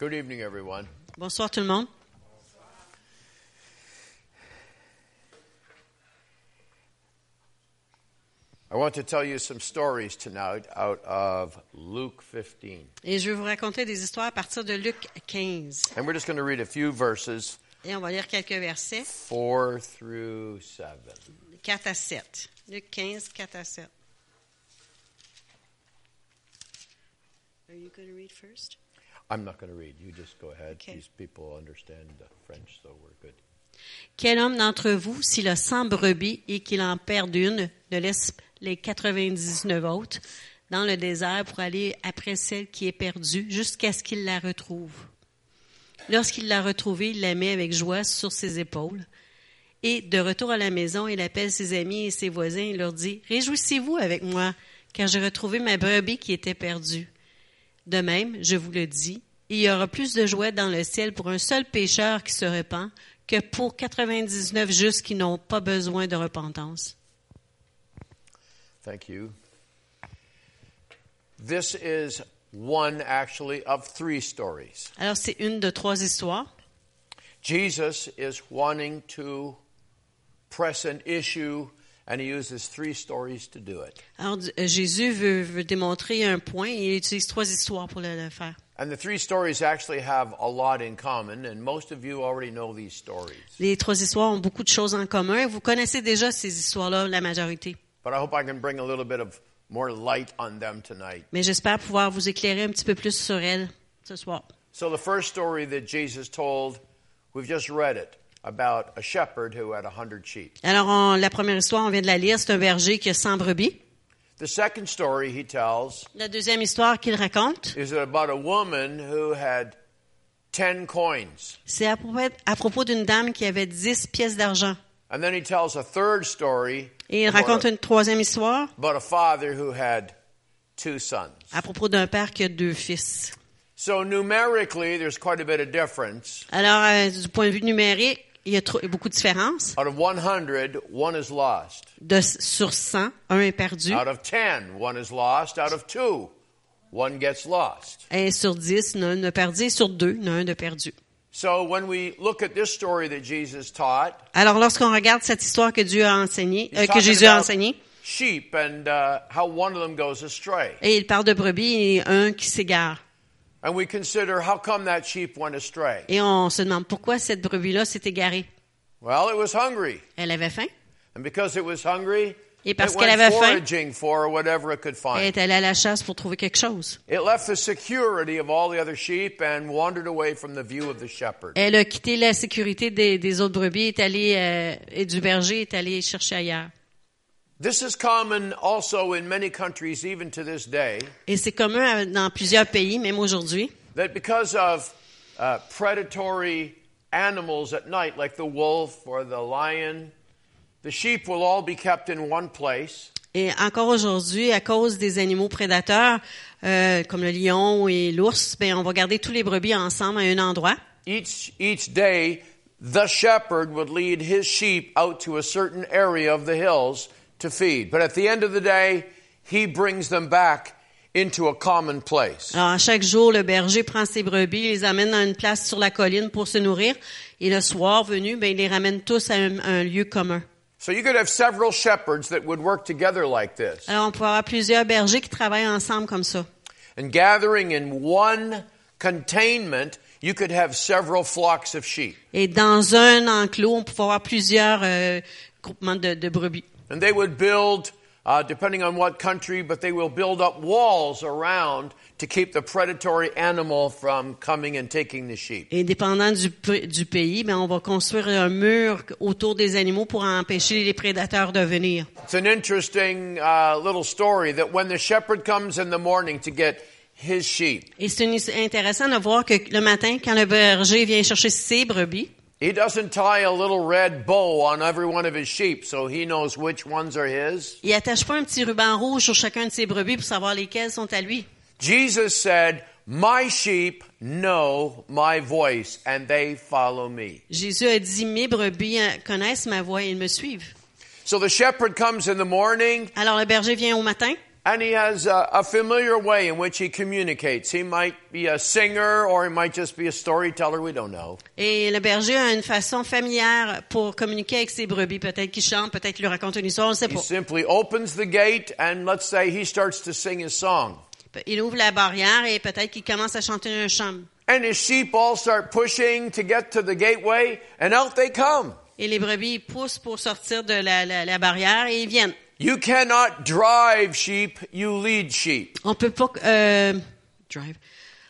Good evening, everyone. Bonsoir tout le monde. I want to tell you some stories tonight out of Luke 15. Et je vais vous raconter des histoires à partir de Luc 15. And we're just going to read a few verses, Et on va lire quelques versets, 4 through 7. 4 à 7. Luc 15, 4 à 7. Are you going to read first? I'm not going to read. You just go ahead. Okay. These people understand uh, French, so we're good. Quel homme d'entre vous, s'il a 100 brebis et qu'il en perd une, ne laisse les 99 autres dans le désert pour aller après celle qui est perdue jusqu'à ce qu'il la retrouve? Lorsqu'il l'a retrouvée, il la met avec joie sur ses épaules. Et de retour à la maison, il appelle ses amis et ses voisins et leur dit, Réjouissez-vous avec moi, car j'ai retrouvé ma brebis qui était perdue. De même, je vous le dis, il y aura plus de joie dans le ciel pour un seul pécheur qui se repent que pour 99 justes qui n'ont pas besoin de repentance. Thank you. This is one, actually, of three stories. Alors, c'est une de trois histoires. Jesus is wanting to press an issue, and he uses three stories to do it. Alors, euh, Jésus veut, veut démontrer un point et il utilise trois histoires pour le, le faire. And the three stories actually have a lot in common, and most of you already know these stories. Les trois histoires ont beaucoup de choses en commun. Vous connaissez déjà ces histoires-là, la majorité. But I hope I can bring a little bit of more light on them tonight. Mais j'espère pouvoir vous éclairer un petit peu plus sur elles ce soir. So, the first story that Jesus told, we've just read it about a shepherd who had a hundred sheep. Alors, on- la première histoire, on vient de la lire, c'est un berger qui a 100 brebis. The second story he tells La deuxième histoire qu'il raconte, is about a woman who had 10 coins. c'est à propos, à propos d'une dame qui avait 10 pièces d'argent. And then he tells a third story Et il about raconte a, une troisième histoire about a father who had two sons. à propos d'un père qui a deux fils. So, numerically, there's quite a bit of difference. Alors, euh, du point de vue numérique, il y a trop- beaucoup de différences. Out of 100, one is lost. De, sur 100, un est perdu. Out of 10, one is lost. Out of 2, one gets lost. Et sur 10, il y en a un de perdu. Et sur 2, il y en a un de perdu. So when we look at this story that Jesus taught, Alors, lorsqu'on regarde cette histoire que Dieu a enseignée, euh, que Jésus a enseignée, sheep and uh, how one of them goes astray. et il parle de brebis et un qui s'égare. And we consider how come that sheep went astray? Et on se demande pourquoi cette brebis-là s'est égarée. Well, it was hungry. Elle avait faim. And because it was hungry, Et parce it qu'elle avait faim, foraging for whatever it could Elle find. est allée à la chasse pour trouver quelque chose. It left the security of all the other sheep and wandered away from the view of the shepherd. Elle a quitté la sécurité des, des autres brebis, est allée, euh, et du berger, est allée chercher ailleurs. This is common also in many countries, even to this day, Et c'est commun dans plusieurs pays, même aujourd'hui, that because of uh, predatory animals at night, like the wolf or the lion, the sheep will all be kept in one place. Et encore aujourd'hui, à cause des animaux prédateurs, euh, comme le lion et l'ours, ben, on va garder tous les brebis ensemble à un endroit. Each, each day, the shepherd would lead his sheep out to a certain area of the hills to feed. But at the end of the day, he brings them back into a common place. Alors, à chaque jour, le berger prend ses brebis, les amène dans une place sur la colline pour se nourrir. Et le soir venu, ben, il les ramène tous à un, un lieu commun. So you could have several shepherds that would work together like this. Alors, on peut avoir plusieurs bergers qui travaillent ensemble comme ça. And gathering in one containment, you could have several flocks of sheep. Et dans un enclos, on peut avoir plusieurs euh, groupements de, de brebis. And they would build, uh, depending on what country, but they will build up walls around to keep the predatory animal from coming and taking the sheep. Et dépendant du, du pays, ben, on va construire un mur autour des animaux pour empêcher les prédateurs de venir. It's an interesting uh, little story that when the shepherd comes in the morning to get his sheep, Et c'est intéressant de voir que le matin, quand le berger vient chercher ses brebis, he doesn't tie a little red bow on every one of his sheep so he knows which ones are his. il attache pas un petit ruban rouge sur chacun de ses brebis pour savoir lesquelles sont à lui. Jesus said, My sheep know my voice and they follow me. Jésus a dit, mes brebis connaissent ma voix et ils me suivent. So the shepherd comes in the morning Alors le berger vient au matin, And he has a, a familiar way in which he communicates. He might be a singer or he might just be a storyteller. We don't know. Et le berger a une façon familière pour communiquer avec ses brebis. Peut-être qu'il chante, peut-être qu'il lui raconte une histoire, on ne sait He pas. simply opens the gate and let's say he starts to sing his song. Il ouvre la barrière et peut-être qu'il commence à chanter un chant. And his sheep all start pushing to get to the gateway and out they come. Et les brebis poussent pour sortir de la, la- la barrière et ils viennent. You cannot drive sheep, you lead sheep. On peut pas euh, drive.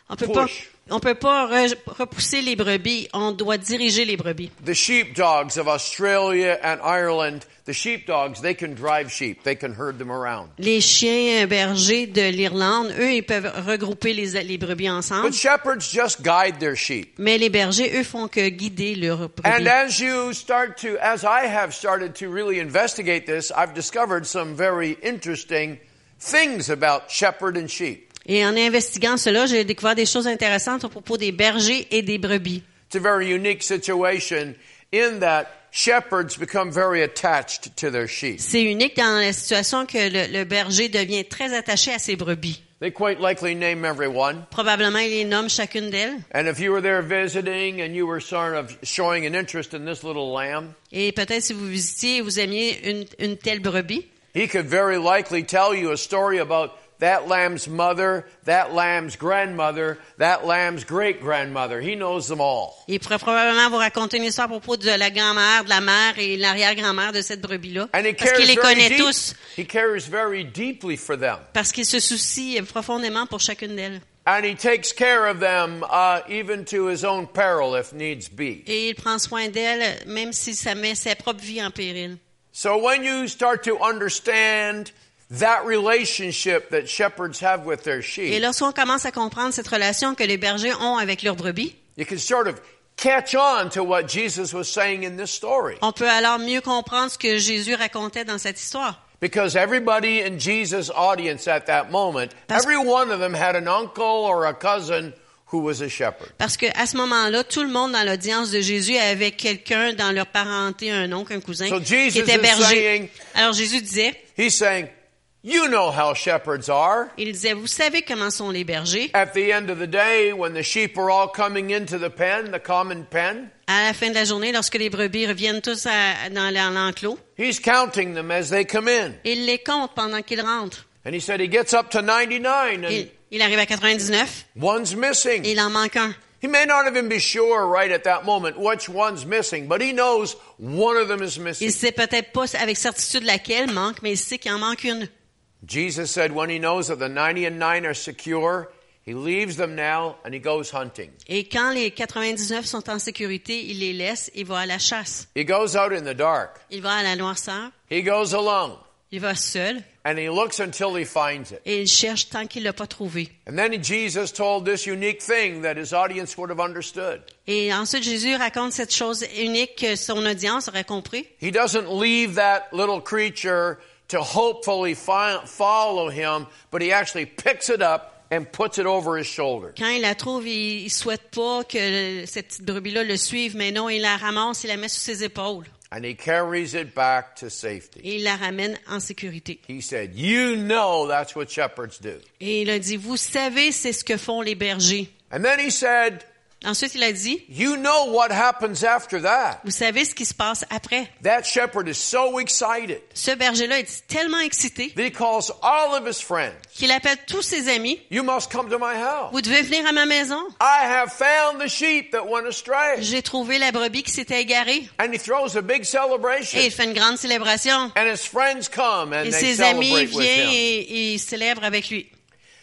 On peut pas. On peut pas re- repousser les brebis. On doit diriger les brebis. The sheepdogs of Australia and Ireland, the sheepdogs, they can drive sheep. They can herd them around. Les chiens bergers de l'Irlande, eux, ils peuvent regrouper les, les brebis ensemble. But shepherds just guide their sheep. Mais les bergers, eux, font que guider leurs And brebis. as you start to, as I have started to really investigate this, I've discovered some very interesting things about shepherd and sheep. Et en investiguant cela, j'ai découvert des choses intéressantes à propos des bergers et des brebis. It's a very unique situation in that shepherds become very attached to their sheep. C'est unique dans la situation que le, le berger devient très attaché à ses brebis. They quite likely name everyone. Probablement, il les nomme chacune d'elles. And if you were there visiting and you were sort of showing an interest in this little lamb, Et peut-être si vous visitiez vous aimiez une, une telle brebis, he could very likely tell you a story about that lamb's mother, that lamb's grandmother, that lamb's great grandmother. He knows them all. il pourrait probablement vous raconter une histoire à propos de la grand-mère, de la mère et l'arrière-grand-mère de cette brebis-là. And he Parce cares qu'il les very connaît deep- tous. He cares very deeply for them. Parce qu'il se soucie profondément pour chacune d'elles. And he takes care of them uh, even to his own peril if needs be. Et il prend soin d'elles, même si ça met sa propre vie en péril. So when you start to understand that relationship that shepherds have with their Et sheep, lorsqu'on commence à comprendre cette relation que les bergers ont avec leurs brebis, you can sort of catch on to what Jesus was saying in this story. on peut alors mieux comprendre ce que Jésus racontait dans cette histoire. Because everybody in Jesus' audience at that moment, Parce- every one of them had an uncle or a cousin who was a shepherd. Parce que à ce moment-là, tout le monde dans l'audience de Jésus avait quelqu'un dans leur parenté, un oncle, un cousin, So qui Jesus était berger. saying- Alors Jésus disait, He's saying, You know how shepherds are. il disait, vous savez comment sont les bergers. At the end of the day, when the sheep are all coming into the pen, the common pen, À la fin de la journée, lorsque les brebis reviennent tous à- dans l'en- l'enclos, he's counting them as they come in. il les compte pendant qu'ils rentrent. And he said he gets up to 99 and Il, il arrive à 99 one's missing. il en manque un. He may not even be sure right at that moment which one's missing, but he knows one of them is Il missing. sait peut-être pas avec certitude laquelle manque, mais il sait qu'il en manque une. Jesus said when he knows that the 99 are secure, he leaves them now and he goes hunting. Et quand les 99 sont en sécurité, il les laisse et va à la chasse. He goes out in the dark. Il va à la noirceur, He goes alone il va seul and he looks until he finds it. et il cherche tant qu'il l'a pas trouvé. And then Jesus told this unique thing that his audience would have understood. Et ensuite, Jésus raconte cette chose unique que son audience aurait compris. He doesn't leave that little creature to hopefully follow him, but he actually picks it up and puts it over his shoulder. Quand il la trouve, il, souhaite pas que cette petite brebis-là le suive, mais non, il la ramasse, il la met sur ses épaules And he carries it back to safety. et il la ramène en sécurité. He said, You know that's what shepherds do. Et il a dit, vous savez, c'est ce que font les bergers. And then he said, Ensuite, il a dit, You know what happens after that. vous savez ce qui se passe après. That shepherd is so excited Ce berger-là est tellement excité that he calls all of his friends. qu'il appelle tous ses amis. You must come to my house. Vous devez venir à ma maison. I have found the sheep that went astray. J'ai trouvé la brebis qui s'était égarée. And he throws a big celebration. Et il fait une grande célébration. And his friends come and Et they ses amis viennent et, et célèbrent avec lui.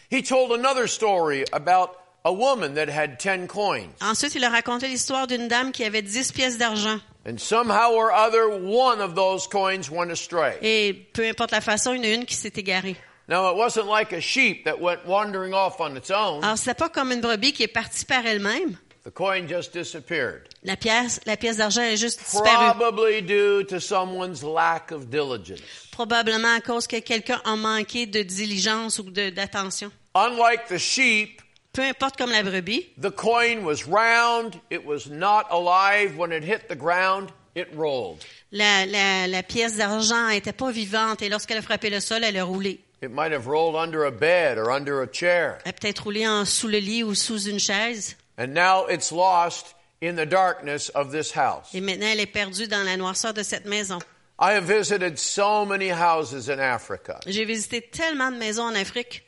He told another story about a woman that had 10 coins. Ensuite, il a raconté l'histoire d'une dame qui avait 10 pièces d'argent. And somehow or other, one of those coins went astray. Et peu importe la façon, il y en a une qui s'est égarée. Now, it wasn't like a sheep that went wandering off on its own. Alors, c'est pas comme une brebis qui est partie par elle-même. The coin just disappeared. La pièce, la pièce d'argent est juste disparue. Probably due to someone's lack of diligence. Probablement à cause que quelqu'un a manqué de diligence ou d'attention. Unlike the sheep, Peu importe comme la brebis, the coin was round. It was not alive. When it hit the ground, it rolled. la, la, la pièce d'argent n'était pas vivante et lorsqu'elle a frappé le sol, elle a roulé. It might have rolled under a bed or under a chair. Elle a peut-être roulé en sous le lit ou sous une chaise. And now it's lost in the darkness of this house. Et maintenant, elle est perdue dans la noirceur de cette maison. I have visited so many houses in Africa. J'ai visité tellement de maisons en Afrique.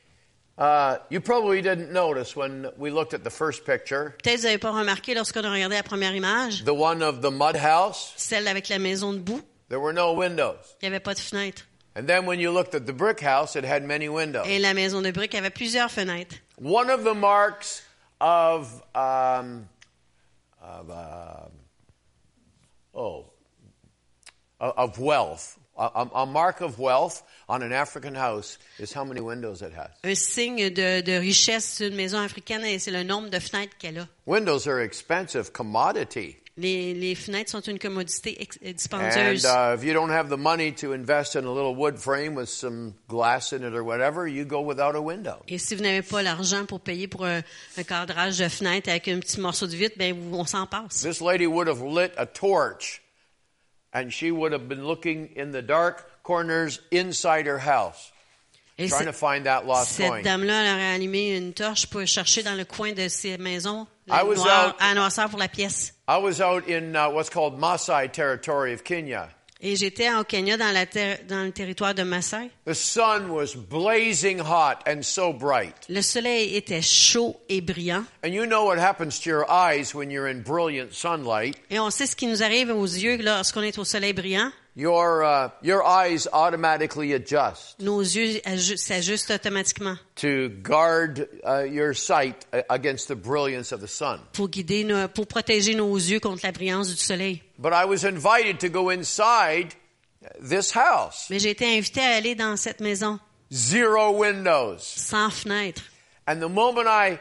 Uh, you probably didn't notice when we looked at the first picture, Peut-être vous n'avez pas remarqué lorsqu'on a regardé la première image, the one of the mud house, celle avec la maison de boue, there were no windows. il n'y avait pas de fenêtre. And then when you looked at the brick house, it had many windows. Et la maison de briques avait plusieurs fenêtres. One of the marks of, um, of um, oh, of wealth, a, a- mark of wealth on an African house is how many windows it has. Un signe de, de richesse d'une maison africaine, c'est le nombre de fenêtres qu'elle a. Windows are expensive commodity. Les, les fenêtres sont une commodité ex- And uh, if you don't have the money to invest in a little wood frame with some glass in it or whatever, you go without a window. Et si vous n'avez pas l'argent pour payer pour un, un cadrage de fenêtre avec un petit morceau de vitre, ben on s'en passe. This lady would have lit a torch and she would have been looking in the dark corners inside her house, Et trying to find that lost cette dame-là, aurait allumé une torche pour chercher dans le coin de ses maisons I was noire- out- à noirceur pour la pièce. I was out in uh, what's called Maasai territory of Kenya. Et j'étais au Kenya dans, la dans le territoire de Maasai. The sun was blazing hot and so bright. Le soleil était chaud et brillant. And you know what happens to your eyes when you're in brilliant sunlight. Et on sait ce qui nous arrive aux yeux lorsqu'on est au soleil brillant. Your, uh, your eyes automatically adjust. Nos yeux s'ajustent automatiquement to guard uh, your sight uh, against the brilliance of the sun. pour guider, nos- pour protéger nos yeux contre la brillance du soleil. But I was invited to go inside this house. Mais j'ai été invitée à aller dans cette maison Zero windows. sans fenêtre. And the moment I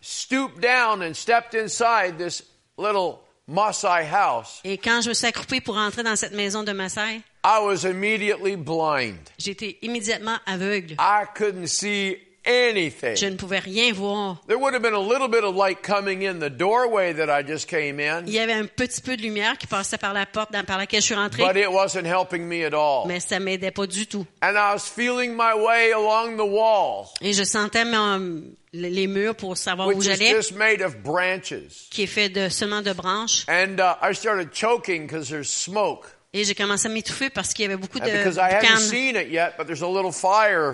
stooped down and stepped inside this little Maasai house, Et quand je me suis accroupie pour entrer dans cette maison de Maasai, I was immediately blind. j'étais immédiatement aveugle. I couldn't see anything. Je ne pouvais rien voir. There would have been a little bit of light coming in the doorway that I just came in, Il y avait un petit peu de lumière qui passait par la porte dans- par laquelle je suis rentrée, but it wasn't helping me at all. mais ça m'aidait pas du tout. And I was feeling my way along the wall. Et je sentais mon- les murs pour savoir où which is j'allais, just made of branches. qui est fait de seulement de branches. And uh, I started choking because there's smoke. Et j'ai commencé à m'étouffer parce qu'il y avait beaucoup And de boucan.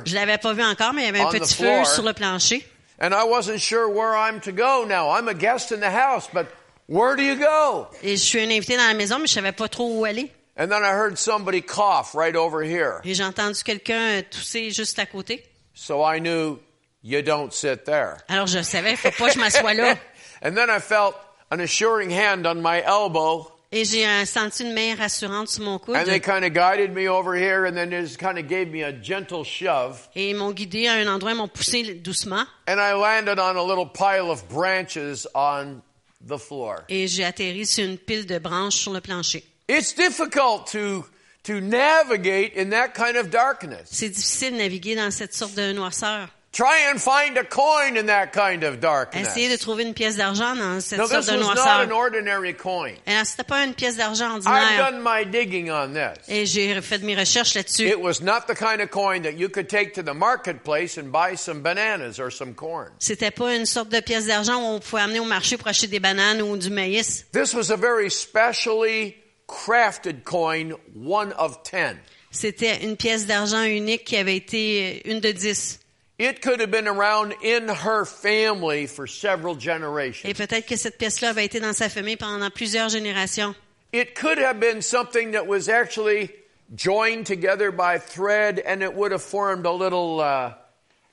Je l'avais pas vu encore, mais il y avait un petit feu sur le plancher. And I wasn't sure where I'm to go now. I'm a guest in the house, but where do you go? Et je suis un invité dans la maison, mais je savais pas trop où aller. And then I heard somebody cough right over here. Et j'ai entendu quelqu'un tousser juste à côté. So I knew you don't sit there. Alors je savais, faut pas que je m'assoie là. and then I felt an assuring hand on my elbow. Et j'ai senti une main rassurante sur mon coude. And they kind of guided me over here and then they just kind of gave me a gentle shove. Et ils m'ont guidé à un endroit, ils m'ont poussé doucement. And I landed on a little pile of branches on the floor. Et j'ai atterri sur une pile de branches sur le plancher. It's difficult to, to navigate in that kind of darkness. C'est difficile de naviguer dans cette sorte de noirceur. Try and find a coin in that kind of darkness. Essayer de trouver une pièce d'argent dans cette No, sorte de was not noirceur. an ordinary coin. Et c'était pas une pièce d'argent I've ordinaire. done my digging on this. Et j'ai fait mes recherches là-dessus. It was not the kind of coin that you could take to the marketplace and buy some bananas or some corn. C'était pas une sorte de pièce d'argent où on pouvait amener au marché pour acheter des bananes ou du maïs. This was a very specially crafted coin, one of ten. C'était une pièce d'argent unique qui avait été une de dix. It could have been around in her family for several generations. Et peut-être que cette pièce-là avait été dans sa famille pendant plusieurs générations. It could have been something that was actually joined together by thread and it would have formed a little uh,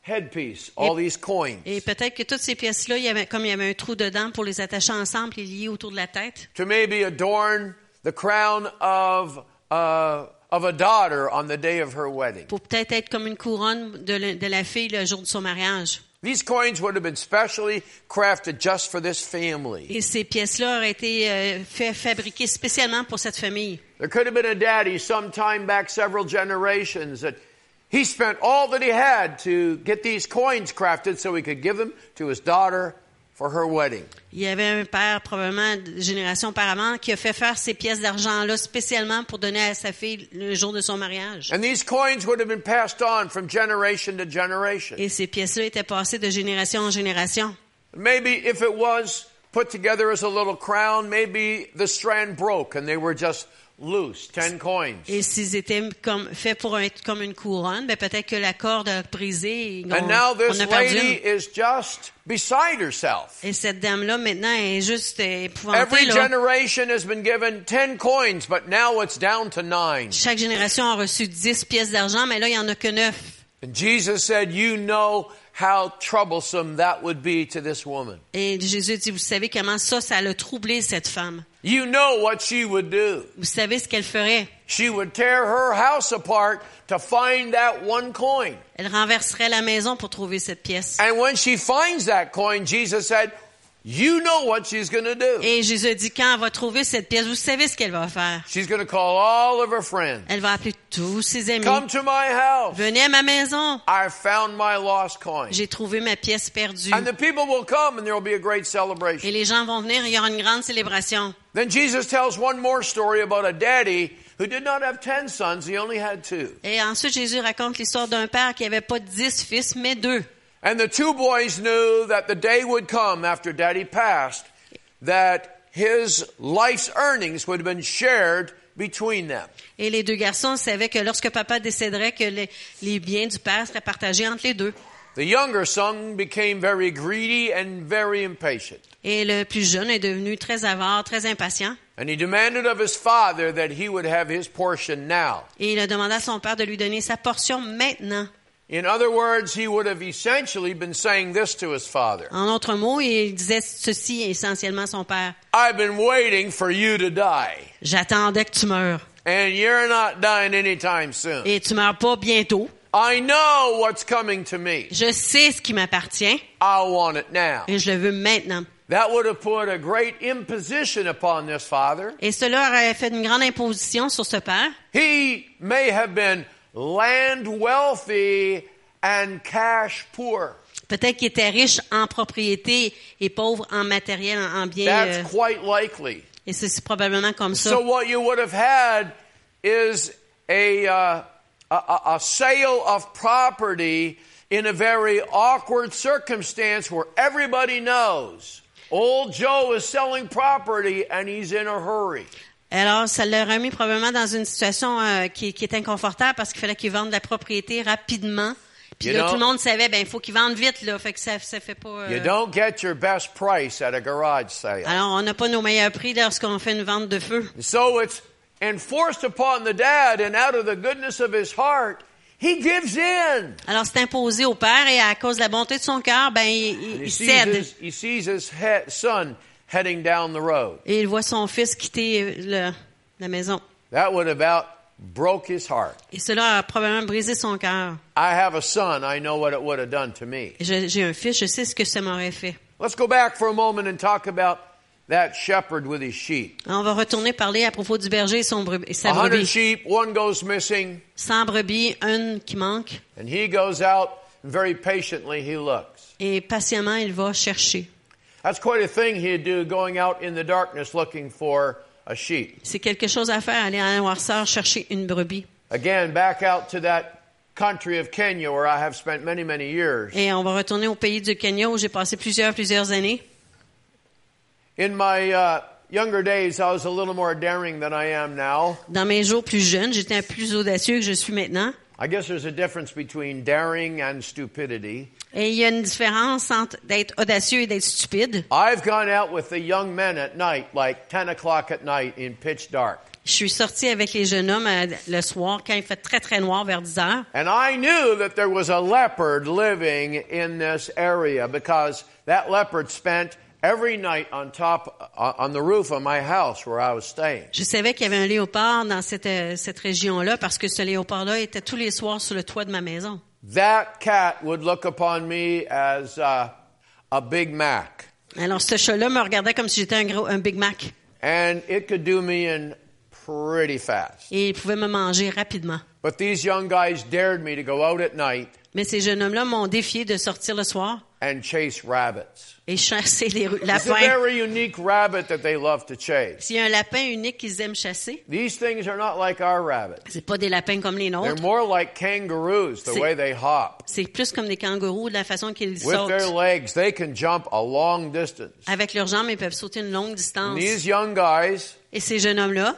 headpiece, all these coins. Et peut-être que toutes ces pièces-là, il y avait, comme il y avait un trou dedans pour les attacher ensemble et lier autour de la tête, To maybe adorn the crown of, uh, of a daughter on the day of her wedding. pour peut-être être comme une couronne de la, de la fille le jour de son mariage. These coins would have been specially crafted just for this family. Et ces pièces-là auraient été euh, fait fabriquées spécialement pour cette famille. There could have been a daddy sometime back several generations that he spent all that he had to get these coins crafted so he could give them to his daughter for her wedding. Il y avait un père, probablement de génération auparavant, qui a fait faire ces pièces d'argent-là spécialement pour donner à sa fille le jour de son mariage. And these coins would have been passed on from generation to generation. Et ces pièces-là étaient passées de génération en génération. Maybe if it was put together as a little crown, maybe the strand broke and they were just loose, 10 coins. Et s'ils étaient comme, faits pour être comme une couronne, ben peut-être que la corde a brisé on, And now on this a perdu lady une. is just beside herself. Et cette dame-là, maintenant, est juste épouvantée. Every là. generation has been given 10 coins, but now it's down to 9. Chaque génération a reçu 10 pièces d'argent, mais là, il n'y en a que 9. And Jesus said, You know how troublesome that would be to this woman. Et Jésus dit, vous savez comment ça, ça l'a troublé cette femme. You know what she would do. Vous savez ce qu'elle ferait. She would tear her house apart to find that one coin. Elle renverserait la maison pour trouver cette pièce. And when she finds that coin, Jesus said, You know what she's going to do. Et Jésus a dit, quand elle va trouver cette pièce, vous savez ce qu'elle va faire. She's going to call all of her friends. Elle va appeler tous ses amis. Come to my house. Venez à ma maison. I found my lost coin. J'ai trouvé ma pièce perdue. And the people will come and there will be a great Et celebration. les gens vont venir, il y aura une grande célébration. Then Jesus tells one more story about a daddy who did not have 10 sons, he only had two. Et ensuite, Jésus raconte l'histoire d'un père qui avait pas dix fils, mais deux. And the two boys knew that the day would come after daddy passed that his life's earnings would have been shared between them. Et les deux garçons savaient que lorsque papa décéderait, que les, les biens du père seraient partagés entre les deux. The younger son became very greedy and very impatient. Et le plus jeune est devenu très avare, très impatient. And he demanded of his father that he would have his portion now. Et il a demandé à son père de lui donner sa portion maintenant. In other words, he would have essentially been saying this to his father. En autre mot, il disait ceci essentiellement à son père. I've been waiting for you to die. J'attendais que tu meurs. And you're not dying anytime soon. Et tu meurs pas bientôt. I know what's coming to me. Je sais ce qui m'appartient I want it now. et je le veux maintenant. That would have put a great imposition upon this father. Et cela aurait fait une grande imposition sur ce père. He may have been land wealthy and cash poor. Peut-être qu'il était riche en propriété et pauvre en matériel, en, en biens. euh, That's quite likely. et c'est probablement comme ça. So what you would have had is a, uh, a- a sale of property in a very awkward circumstance where everybody knows old Joe is selling property and he's in a hurry. Alors, ça l'aurait mis probablement dans une situation euh, qui, qui est inconfortable parce qu'il fallait qu'il vende la propriété rapidement. Puis You là, tout le monde savait, ben, il faut qu'il vende vite, là. Fait que ça, ça fait pas. euh, You don't get your best price at a garage sale. Alors, on n'a pas nos meilleurs prix lorsqu'on fait une vente de feu. So it's enforced upon the dad, and out of the goodness of his heart, he gives in. Alors, c'est imposé au père et à cause de la bonté de son cœur, ben, il, il- il cède. his, he sees his son heading down the road. Et il voit son fils quitter le- la maison. That would about broke his heart. Et cela a probablement brisé son cœur. I have a son. I know what it would have done to me. J'ai un fils, je sais ce que ça m'aurait fait. Let's go back for a moment and talk about that shepherd with his sheep. On va retourner parler à propos du berger et, son brebis, et sa A hundred brebis. sheep, one goes missing, Sans brebis, une qui manque. and he goes out and very patiently he looks. Et patiemment, il va chercher. That's quite a thing he'd do going out in the darkness looking for a sheep. C'est quelque chose à faire, aller à la noirceur chercher une brebis. Again, back out to that country of Kenya where I have spent many, many years. Et on va retourner au pays du Kenya où j'ai passé plusieurs, plusieurs années. In my uh, younger days, I was a little more daring than I am now. Dans mes jours plus jeunes, j'étais plus audacieux que je suis maintenant. I guess there's a difference between daring and stupidity. Et il y a une différence entre d'être audacieux et d'être stupide. I've gone out with the young men at night, like 10 o'clock at night in pitch dark. Je suis sortie avec les jeunes hommes euh, le soir quand il fait très très noir vers 10 heures. And I knew that there was a leopard living in this area because that leopard spent every night on top, on the roof of my house where I was staying. Je savais qu'il y avait un léopard dans cette, euh, cette région-là parce que ce léopard-là était tous les soirs sur le toit de ma maison. That cat would look upon me as uh, a Big Mac. Alors ce chat-là me regardait comme si j'étais un gros un Big Mac And it could do me in pretty fast. et il pouvait me manger rapidement. But these young guys dared me to go out at night Mais ces jeunes hommes-là m'ont défié de sortir le soir and chase rabbits. et chasser les ru- It's a lapins. very unique rabbit that they love to chase. A un lapin unique qu'ils aiment chasser, These things are not like our rabbits. c'est pas des lapins comme les They're nôtres. more like kangaroos, the C'est- way they hop. C'est plus comme des kangourous de la façon qu'ils With their sautent. legs, they can jump a long distance. Avec leurs jambes, ils peuvent sauter une longue And distance. these young guys, Et ces jeunes hommes-là, they're a tribe of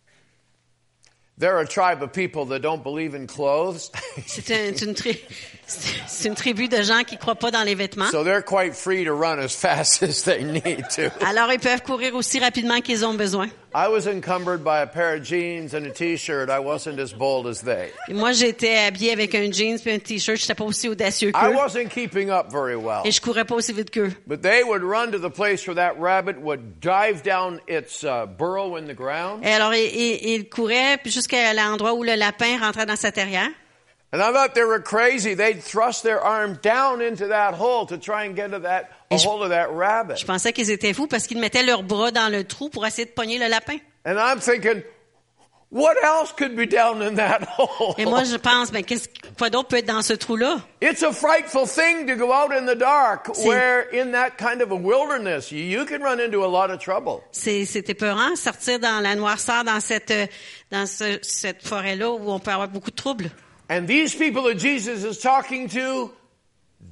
people that don't believe in clothes. C'est un- c'est une, tri- c'est une tribu de gens qui croient pas dans les vêtements. so they're quite free to run as fast as they need to. Alors, ils peuvent courir aussi rapidement qu'ils ont besoin. I was encumbered by a pair of jeans and a t-shirt. I wasn't as bold as they. Et moi, j'étais habillée avec un jeans et un t-shirt. J'étais pas aussi audacieux I qu'eux. wasn't keeping up very well. Et je courais pas aussi vite qu'eux. But they would run to the place where that rabbit would dive down its uh, burrow in the ground. Et alors, ils, couraient jusqu'à l'endroit où le lapin rentrait dans sa terrière. And I thought they were crazy. They'd thrust their arm down into that hole to try and get to that, a je- hold of that rabbit. Je pensais qu'ils étaient fous parce qu'ils mettaient leurs bras dans le trou pour essayer de pogner le lapin. And I'm thinking, what else could be down in that hole? Et moi, je pense, ben, qu'est-ce, quoi d'autre peut être dans ce trou-là? It's a frightful thing to go out in the dark where in that kind of a wilderness, you, you can run into a lot of trouble. C'est, c'est épeurant, sortir dans la noirceur, dans cette, euh, dans ce- cette forêt-là où on peut avoir beaucoup de troubles. And these people that Jesus is talking to,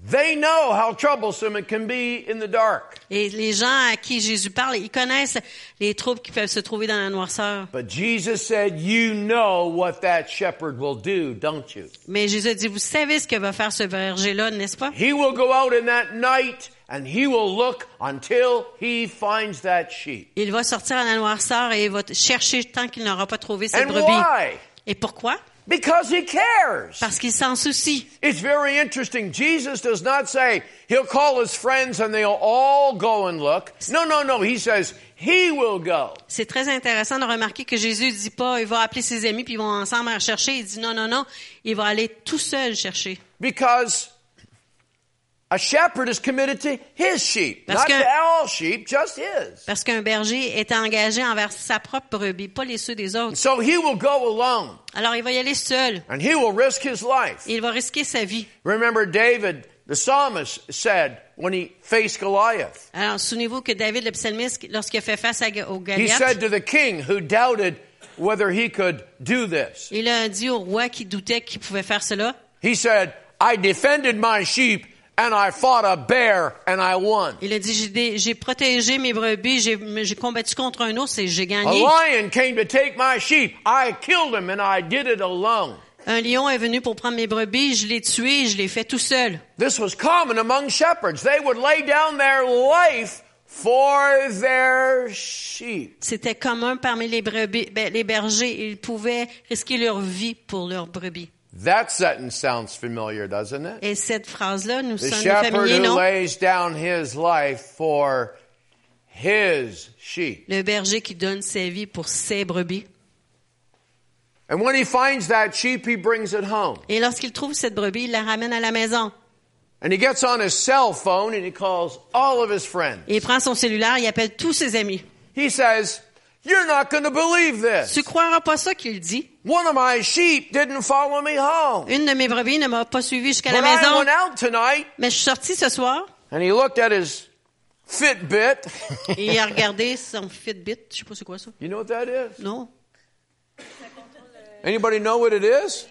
they know how troublesome it can be in the dark. Et les gens à qui Jésus parle, ils connaissent les troubles qui peuvent se trouver dans la noirceur. But Jesus said, you know what that shepherd will do, don't you? Mais Jésus dit, vous savez ce que va faire ce berger-là, n'est-ce pas? He will go out in that night and he will look until he finds that sheep. Il va sortir à la noirceur et il va chercher tant qu'il n'aura pas trouvé And brebis. why? Et pourquoi? Because he cares. Parce qu'il s'en soucie. It's very interesting. Jesus does not say he'll call his friends and they'll all go and look. No, no, no. He says he will go. C'est très intéressant de remarquer que Jésus dit pas, il va appeler ses amis puis ils vont ensemble à chercher. Il dit non, non, non, il va aller tout seul chercher. Because a shepherd is committed to his sheep. Parce not to all sheep, just his. Parce qu'un berger est engagé envers sa propre brebis, pas les ceux des autres. So he will go alone Alors il va y aller seul. and he will risk his life. Il va risquer sa vie. Remember David, the psalmist said when he faced Goliath. Alors souvenez-vous que David le psalmiste, lorsqu'il a fait face au He said to the king who doubted whether he could do this. il a dit au roi qui doutait qu'il pouvait faire cela, He said, I defended my sheep and I fought a bear and I won. il a dit j'ai protégé mes brebis, j'ai combattu contre un ours et j'ai A gagné. lion came to take my sheep. I killed him and I did it alone. Un lion est venu pour prendre mes brebis, je l'ai tué, je l'ai fait tout seul. This was common among shepherds. They would lay down their life for their sheep. C'était commun parmi les brebis, ben, les bergers, ils pouvaient risquer leur vie pour leurs brebis. That sentence sounds familiar, doesn't it? Et cette phrase-là nous The sonne shepherd familier, who non? lays down his life for his sheep. Le berger qui donne sa vie pour ses brebis. And when he finds that sheep, he brings it home. Et lorsqu'il trouve cette brebis, il la ramène à la maison. And he gets on his cell phone and he calls all of his friends. Et il prend son cellulaire, il appelle tous ses amis. He says, You're not going to believe this. Tu croiras pas ça qu'il dit. One of my sheep didn't follow me home. Une de mes brebis ne m'a pas suivi jusqu'à la But I maison, went out tonight mais je suis sortie ce soir and he looked at his Fitbit. et il a regardé son Fitbit. Je sais pas c'est quoi ça. you know what that is? Non. Anybody know what it is?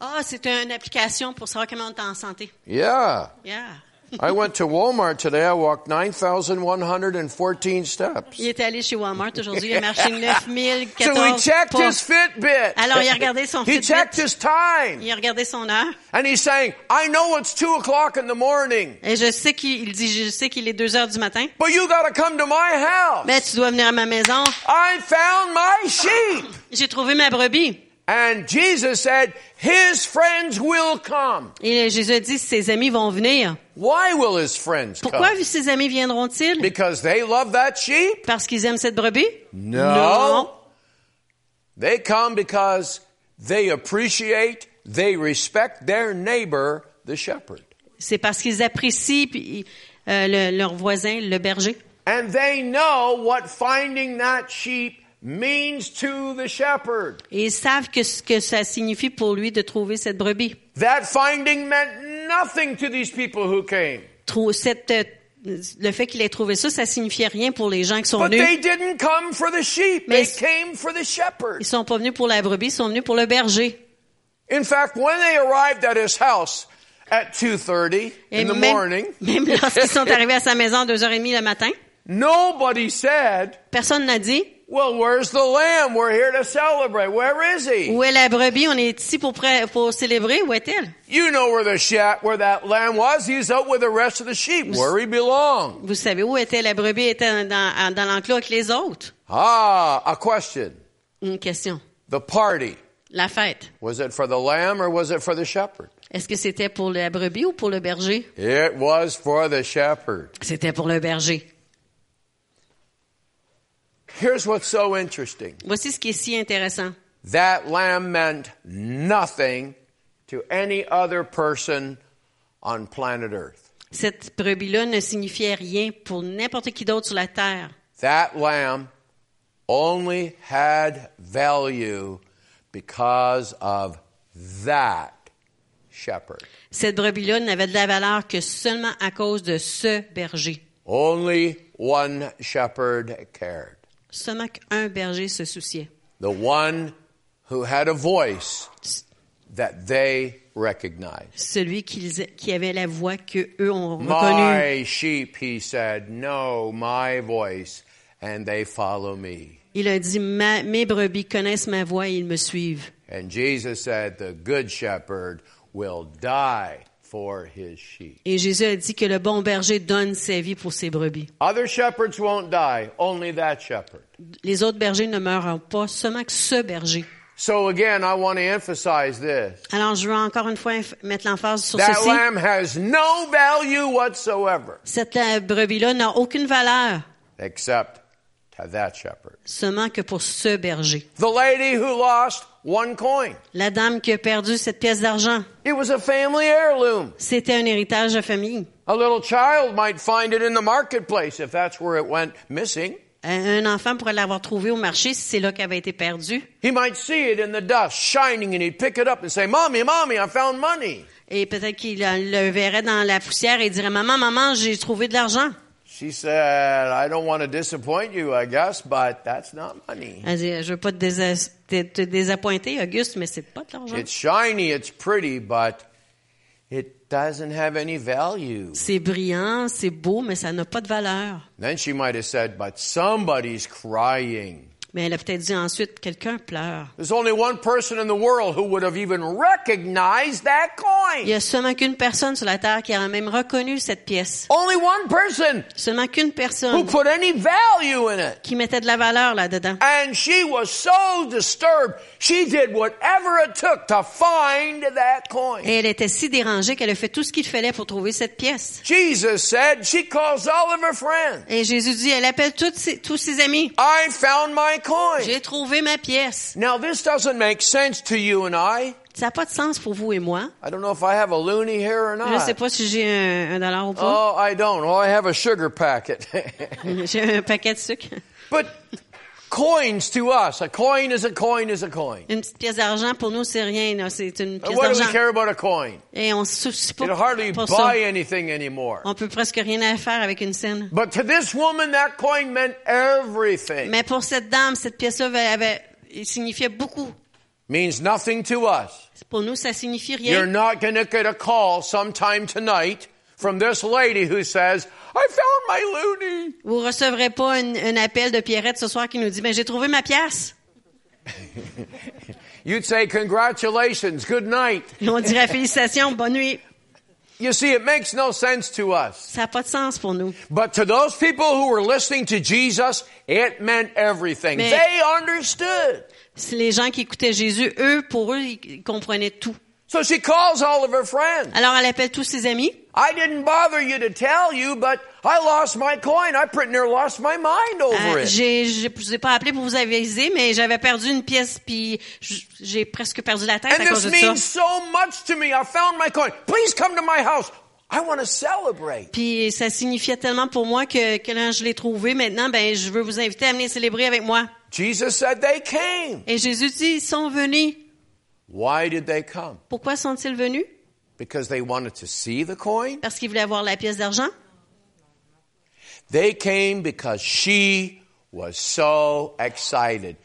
Ah, c'est une application pour savoir comment on est en santé. Yeah. Yeah. I went to Walmart today. I walked 9,114 steps. Il est allé chez Walmart aujourd'hui, il a marché So he 9014 checked pas. his Fitbit. Alors, il a regardé son He checked Fitbit. his time. Il a regardé son heure. And he's saying, I know it's 2 o'clock in the morning, Et je sais qu'il il dit, je sais qu'il est 2 heures du matin. but you got to come to my house. Mais tu dois venir à ma maison. I found my sheep. J'ai trouvé ma brebis. And Jesus said, His friends will come. Et Jésus a dit, ses amis vont venir. Why will his friends Pourquoi come? ses amis viendront-ils? Because they love that sheep? Parce qu'ils aiment cette brebis? No. They come because they appreciate, they respect their neighbor, the shepherd. C'est parce qu'ils apprécient puis, euh, le- leur voisin, le berger. And they know what finding that sheep means to the shepherd. Et ils savent que ce que ça signifie pour lui de trouver cette brebis. That finding meant nothing to these people who came. Trou- cette, euh, le fait qu'il ait trouvé ça, ça signifiait rien pour les gens qui sont But venus. they didn't come for the sheep. Mais- They came for the shepherd. Ils sont pas venus pour la brebis, ils sont venus pour le berger. In fact, when they arrived at his house at 2:30 Et in the même, morning, même lorsqu'ils sont arrivés à sa maison à 2h30 le matin, nobody said, personne n'a dit "Well, where's the lamb? We're here to celebrate. Where is he?" où est la brebis, on est ici pour, célébrer, où est-elle? You know where the sha- where that lamb was? He's out with the rest of the sheep, where he belongs. Vous savez où était la brebis, était dans, dans l'enclos avec les autres. Ah, a question. Une question. The party La fête. was it for the lamb or was it for the shepherd? Est-ce que c'était pour la brebis ou pour le berger? It was for the shepherd. C'était pour le berger. Here's what's so interesting. Voici ce qui est si intéressant. That lamb meant nothing to any other person on planet Earth. Cette brebis-là ne signifiait rien pour n'importe qui d'autre sur la terre. That lamb only had value because of that shepherd. Cette brebis-là n'avait de la valeur que seulement à cause de ce berger. Only one shepherd cared. Seulement qu'un berger se souciait. The one who had a voice that they recognized. Celui qui, qui avait la voix que eux ont reconnue. My sheep, he said, know my voice and they follow me. Il a dit, Ma- mes brebis connaissent ma voix et ils me suivent. And Jesus said, the good shepherd will die for his sheep. Et Jésus a dit que le bon berger donne sa vie pour ses brebis. Other shepherds won't die, only that shepherd. Les autres bergers ne meurent pas, seulement que ce berger. So again, I want to emphasize this. Alors, je veux encore une fois mettre l'emphase sur That ceci. lamb has no value whatsoever Cette euh, brebis-là n'a aucune valeur, except to that shepherd. seulement que pour ce berger. The lady who lost one coin. La dame qui a perdu cette pièce d'argent, It was a family heirloom. c'était un héritage de famille. A little child might find it in the marketplace if that's where it went missing. Un enfant pourrait l'avoir trouvé au marché si c'est là qu'elle avait été perdue. He might see it in the dust shining and he'd pick it up and say, Mommy, Mommy, I found money. Et peut-être qu'il le verrait dans la poussière et dirait, Maman, maman, j'ai trouvé de l'argent. She said, I don't want to disappoint you, I guess, but that's not money. Elle dit, je veux pas te, désa- te- te désappointer, Auguste, mais c'est pas de l'argent. It's shiny, it's pretty, but it doesn't have any value. C'est brillant, c'est beau, mais ça n'a pas de valeur. Then she might have said, but somebody's crying. Mais elle a peut-être dit ensuite, quelqu'un pleure. There's only one person in the world who would have even recognized that Il coin. y a seulement qu'une personne sur la terre qui a même reconnu cette pièce. Only one person Seulement qu'une who personne put any value in it. qui mettait de la valeur là-dedans. And she was so disturbed, she did whatever it took to find that coin. Et elle était si dérangée qu'elle a fait tout ce qu'il fallait pour trouver cette pièce. Jesus said she calls all of her friends. Et Jésus dit, elle appelle toutes ses- tous ses amis. I found my. J'ai trouvé ma pièce. Now this doesn't make sense to you and I. Ça n'a pas de sens pour vous et moi. I don't know if I have a loony here or not. Je ne sais pas si j'ai un, un dollar ou pas. Oh, I don't. Oh, I have a sugar packet. J'ai un paquet de sucre. but coins to us, a coin is a coin is a coin. Une petite pièce d'argent, pour nous, c'est rien. C'est une pièce d'argent. What do we care about a coin? Et on se soucie pas It hardly pour ça. buy anything anymore. On peut presque rien à faire avec une scène. But to this woman, that coin meant everything. Mais pour cette dame, cette pièce-là avait, signifiait beaucoup. Means nothing to us. Pour nous, ça signifie rien. You're not going to get a call sometime tonight from this lady who says, I found my loony. Vous recevrez pas un, un appel de Pierrette ce soir qui nous dit, ben, j'ai trouvé ma pièce. You'd say, congratulations, good night. On dirait félicitations, bonne nuit. You see, it makes no sense to us. Ça n'a pas de sens pour nous. But to those people who were listening to Jesus, it meant everything. Mais- They understood. Les gens qui écoutaient Jésus, eux, pour eux, ils comprenaient tout. So she calls all of her friends. Alors, elle appelle tous ses amis. I didn't bother you to tell you, but I lost my coin. I pretty near lost my mind over Euh, it. je vous ai pas appelé pour vous aviser, mais j'avais perdu une pièce, puis j'ai presque perdu la tête And à cause this de ça. means so much to me. I found my coin. Please come to my house. I want to celebrate. Puis ça signifiait tellement pour moi que, que quand je l'ai trouvé, maintenant, ben, je veux vous inviter à venir célébrer avec moi. Jesus said they came. Et Jésus dit, ils sont venus. Why did they come? Pourquoi sont-ils venus? Because they wanted to see the coin. Parce qu'ils voulaient avoir la pièce d'argent? They came because she was so excited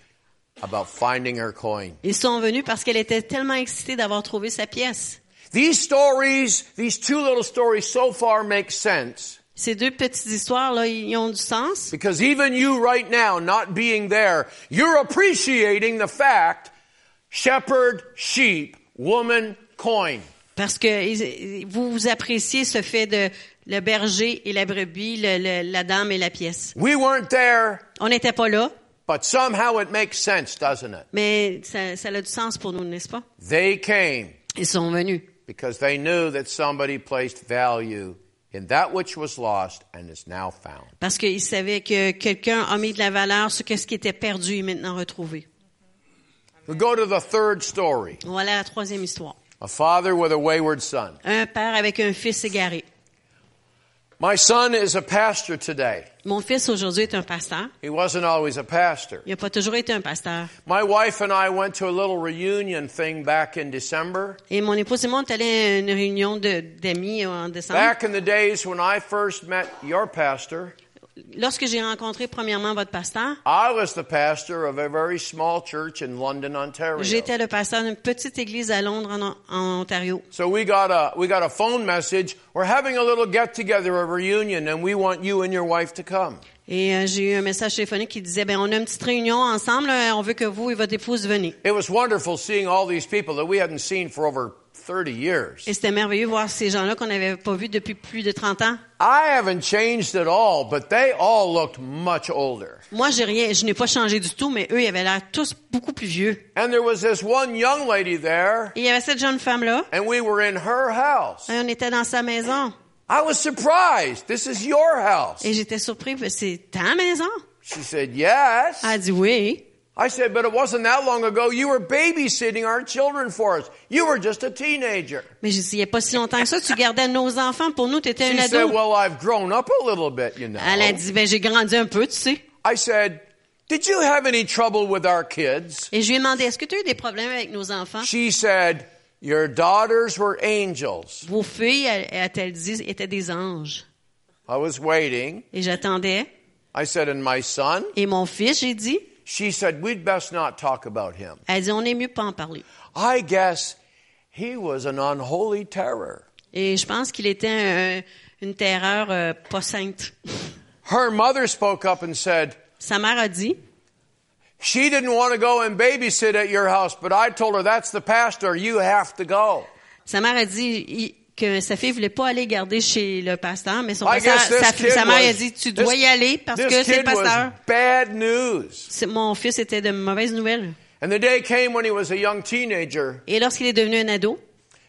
about finding her coin. Ils sont venus parce qu'elle était tellement excitée d'avoir trouvé sa pièce. These stories, these two little stories so far make sense Ces deux petites histoires-là, ils ont du sens. because even you right now, not being there, you're appreciating the fact shepherd, sheep, woman, coin. Parce que vous, vous appréciez ce fait de le berger et la brebis, le- le- la dame et la pièce. We weren't there, On n'était pas là, but somehow it makes sense, doesn't it? mais ça, ça a du sens pour nous, n'est-ce pas? They came Ils sont venus. because they knew that somebody placed value in that which was lost and is now found. Parce qu'ils savaient que quelqu'un a mis de la valeur sur ce qui était perdu est maintenant retrouvé. We go to the third story. Voilà la troisième histoire. A father with a wayward son. Un père avec un fils égaré. My son is a pastor today. Mon fils aujourd'hui est un pasteur. He wasn't always a pastor. Il n'a pas toujours été un pasteur. My wife and I went to a little reunion thing back in December. Et mon épouse et moi, on est allés à une réunion de- d'amis en décembre. Back in the days when I first met your pastor, Lorsque j'ai rencontré premièrement votre pasteur, I was the pastor of a very small church in London, Ontario. j'étais le pasteur d'une petite église à Londres, en, en Ontario. So we got a we got a phone message. We're having a little get together, a reunion, and we want you and your wife to come. Et euh, j'ai eu un message téléphonique qui disait, ben on a une petite réunion ensemble, là, on veut que vous et votre épouse venez. It was wonderful seeing all these people that we hadn't seen for over 30 years. Et c'était merveilleux voir ces gens-là qu'on n'avait pas vus depuis plus de 30 ans. I haven't changed at all, but they all looked much older. Moi, j'ai rien, je n'ai pas changé du tout, mais eux, ils avaient l'air tous beaucoup plus vieux. And there was this one young lady there, Et il y avait cette jeune femme-là, and we were in her house. et on était dans sa maison. I was surprised. This is your house. Et j'étais surpris, c'est ta maison? She said, Yes. Elle a dit oui. I said, But it wasn't that long ago. You were babysitting our children for us. You were just a teenager. Mais j'ai dit, il n'y a pas si longtemps que ça, tu gardais nos enfants. Pour nous, tu étais She un said, ado. Well, I've grown up a little bit, you know. Elle a dit, ben, j'ai grandi un peu, tu sais. I said, Did you have any trouble with our kids? Et je lui ai demandé, est-ce que tu as eu des problèmes avec nos enfants? She said, Your daughters were angels. Vos filles, elle- a-t-elle dit, étaient des anges. I was waiting. Et j'attendais. I said, And my son? Et mon fils, j'ai dit, She said, We'd best not talk about him. elle dit, on est mieux pas en parler. I guess he was an unholy terror. Et je pense qu'il était un- une terreur euh, pas sainte. Her mother spoke up and said, Sa mère a dit, She didn't want to go and babysit at your house, but I told her that's the pastor. You have to go. sa mère a dit il- que sa fille voulait pas aller garder chez le pasteur, mais son pasteur, sa, mère a dit, tu dois this- y aller parce que c'est le pasteur. bad news. Mon fils était de mauvaises nouvelles. And the day came when he was a young teenager, Et lorsqu'il est devenu un ado,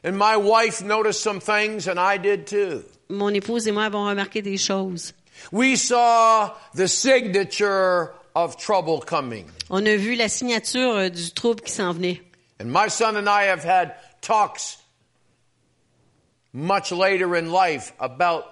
and my wife noticed some things, and I did too. mon épouse et moi avons remarqué des choses. We saw the signature of trouble coming. On a vu la signature euh, du trouble qui s'en venait. And my son and I have had talks much later in life about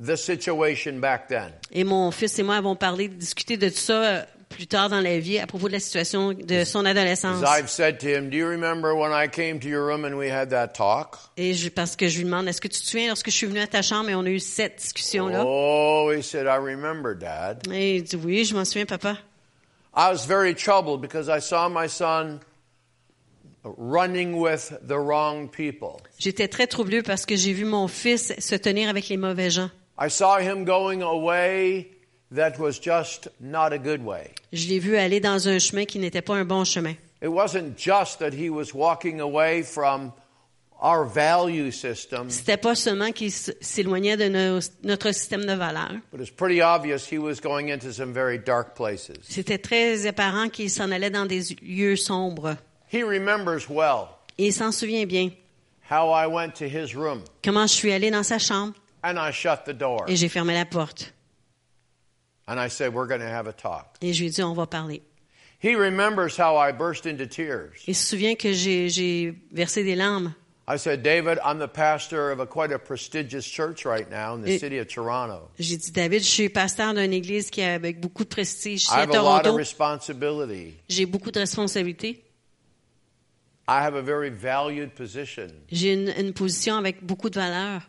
the situation back then. Et mon fils et moi avons parlé, discuté de tout ça euh, plus tard dans la vie à propos de la situation de son adolescence. As I've said to him, Do you remember when I came to your room and we had that talk? Et je, parce que je lui demande, est-ce que tu te souviens lorsque je suis venue à ta chambre et on a eu cette discussion-là? Oh, he said, I remember, Dad. Et il dit, oui, je m'en souviens, papa. I was very troubled because I saw my son J'étais très troublée parce que j'ai vu mon fils se tenir avec les mauvais gens. I saw him going a way that was just not a good way. Je l'ai vu aller dans un chemin qui n'était pas un bon chemin. It wasn't just that he was walking away from our value system, C'était pas seulement qu'il s'éloignait de nos- notre système de valeurs. but it's pretty obvious he was going into some very dark places. C'était très apparent qu'il s'en allait dans des lieux sombres. He remembers well Et il s'en souvient bien. how I went to his room Comment je suis allée dans sa chambre and I shut the door et j'ai fermé la porte. and I said, We're going to have a talk. Et je lui ai dit, on va parler. He remembers how I burst into tears. Il se souvient que j'ai versé des larmes. I said, David, I'm the pastor of a quite a prestigious church right now in the Et- city of Toronto. J'ai dit, David, je suis pasteur d'une église qui a avec beaucoup de prestige ici I à have a lot of Toronto. responsibility. J'ai beaucoup de responsabilités. I have a very valued position. J'ai une, une position avec beaucoup de valeur.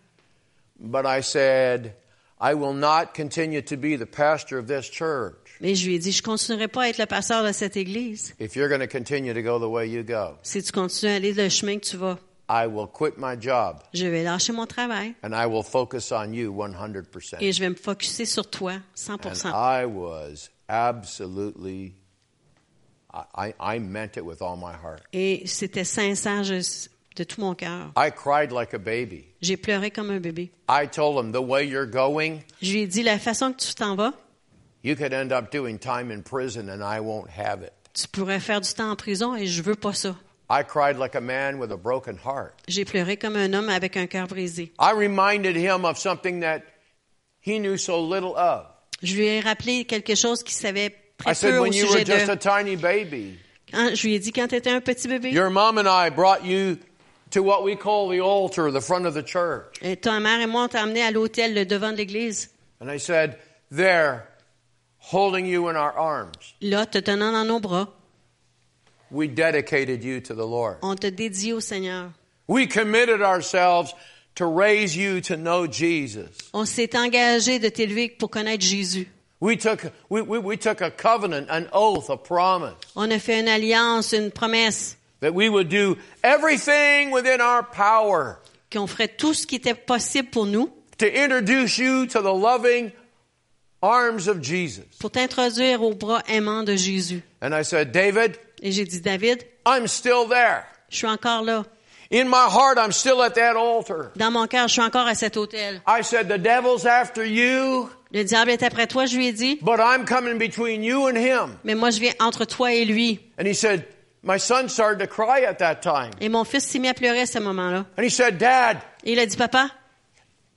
But I said, I will not continue to be the pastor of this church Mais je lui ai dit, je continuerai pas à être le pasteur de cette église if you're going to continue to go the way you go. si tu continues à aller le chemin que tu vas. I will quit my job Je vais lâcher mon travail and I will focus on you 100%. et je vais me focuser sur toi, And 100%. I was absolutely, I, meant it with all my heart. Et c'était sincère je- de tout mon cœur. I cried like a baby. J'ai pleuré comme un bébé. I told him, the way you're going, Je lui ai dit, la façon que tu t'en vas, you could end up doing time in prison and I won't have it. tu pourrais faire du temps en prison et je veux pas ça. I cried like a man with a broken heart. J'ai pleuré comme un homme avec un cœur brisé. I reminded him of something that he knew so little of. Je lui ai rappelé quelque chose qu'il savait très I said, peu au when you were sujet just a de... tiny baby, Quand- je lui ai dit, quand tu étais un petit bébé, your mom and I brought you to what we call the altar, the front of the church. et ta mère et moi, on t'a amené à l'hôtel, le devant de l'église. And I said, there, holding you in our arms, Là, te tenant dans nos bras, we dedicated you to the Lord. on te dédie au Seigneur. We committed ourselves to raise you to know Jesus. On s'est engagé de t'élever pour connaître Jésus. We took, we, we, we took a covenant, an oath, a promise On a fait une alliance, une promesse, that we would do everything within our power qu'on ferait tout ce qui était possible pour nous, to introduce you to the loving arms of Jesus. pour t'introduire aux bras aimants de Jésus. And I said, David, Et j'ai dit, David, I'm still there. je suis encore là. In my heart, I'm still at that altar. Dans mon cœur, je suis encore à cet hôtel. I said, the devil's after you, Le diable est après toi, je lui ai dit, but I'm coming between you and him. mais moi, je viens entre toi et lui. And he said, my son started to cry at that time. Et mon fils s'est mis à pleurer à ce moment-là. And he said, Dad, Et il a dit, papa,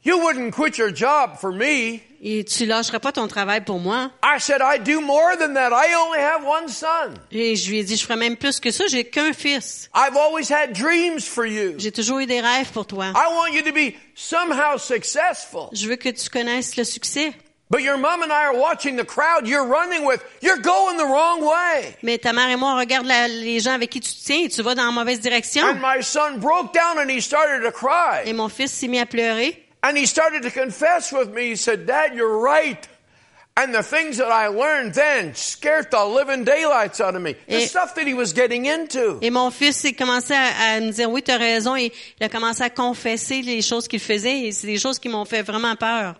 you wouldn't quit your job for me. et tu lâcheras pas ton travail pour moi. I said, I do more than that. I only have one son. Et je lui ai dit, je ferai même plus que ça, j'ai qu'un fils. I've always had dreams for you. J'ai toujours eu des rêves pour toi. I want you to be somehow successful. Je veux que tu connaisses le succès. But your mom and I are watching the crowd you're running with. You're going the wrong way. Mais ta mère et moi, on regarde la- les gens avec qui tu te tiens et tu vas dans la mauvaise direction. And my son broke down and he started to Et cry. mon fils s'est mis à pleurer. And he started to confess with me. He said, Dad, you're right. And the things that I learned then scared the living daylights out of me. The Et- stuff that he was getting into. Et mon fils s'est commencé à, à me dire, oui, tu as raison. Et il a commencé à confesser les choses qu'il faisait. Et c'est des choses qui m'ont fait vraiment peur.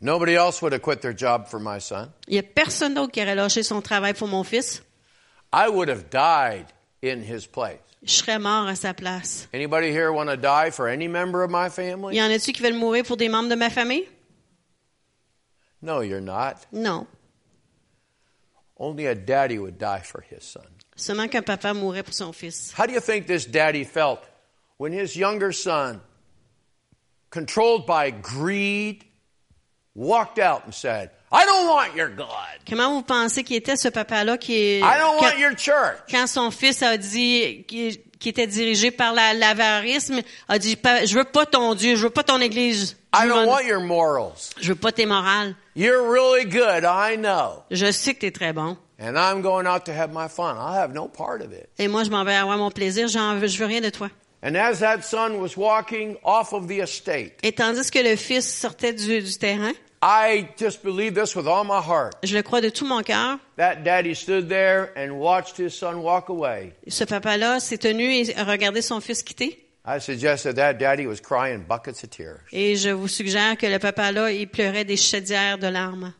Nobody else would have quit their job for my son. Il y a personne d'autre qui aurait lâché son travail pour mon fils. I would have died in his place. Je serais mort à sa place. Anybody here want to die for any member of my family? y en a-tu qui veulent mourir pour des membres de ma famille? No, you're not. Non. Only a daddy would die for his son. Seulement qu'un papa mourrait pour son fils. How do you think this daddy felt when his younger son, controlled by greed, walked out and said, I don't want your God. Comment vous pensez qu'il était ce papa-là qui est... I don't quand- want your church. quand son fils a dit qui, qui était dirigé par la- l'avarisme a dit je veux pas ton Dieu, je veux pas ton église. Je I veux, don't want your morals. je veux pas tes morales. You're really good, I know. Je sais que tu es très bon. And I'm going out to have my fun. I'll have no part of it. Et moi je m'en vais avoir mon plaisir, j'en veux, je veux rien de toi. And as that son was walking off of the estate, Et tandis que le fils sortait du, du terrain, I just believe this with all my heart. je le crois de tout mon cœur, That daddy stood there and watched his son walk away. ce papa-là s'est tenu et a regardé son fils quitter. I suggest that that daddy was crying buckets of tears. Et je vous suggère que le papa-là, il pleurait des chaudières de larmes.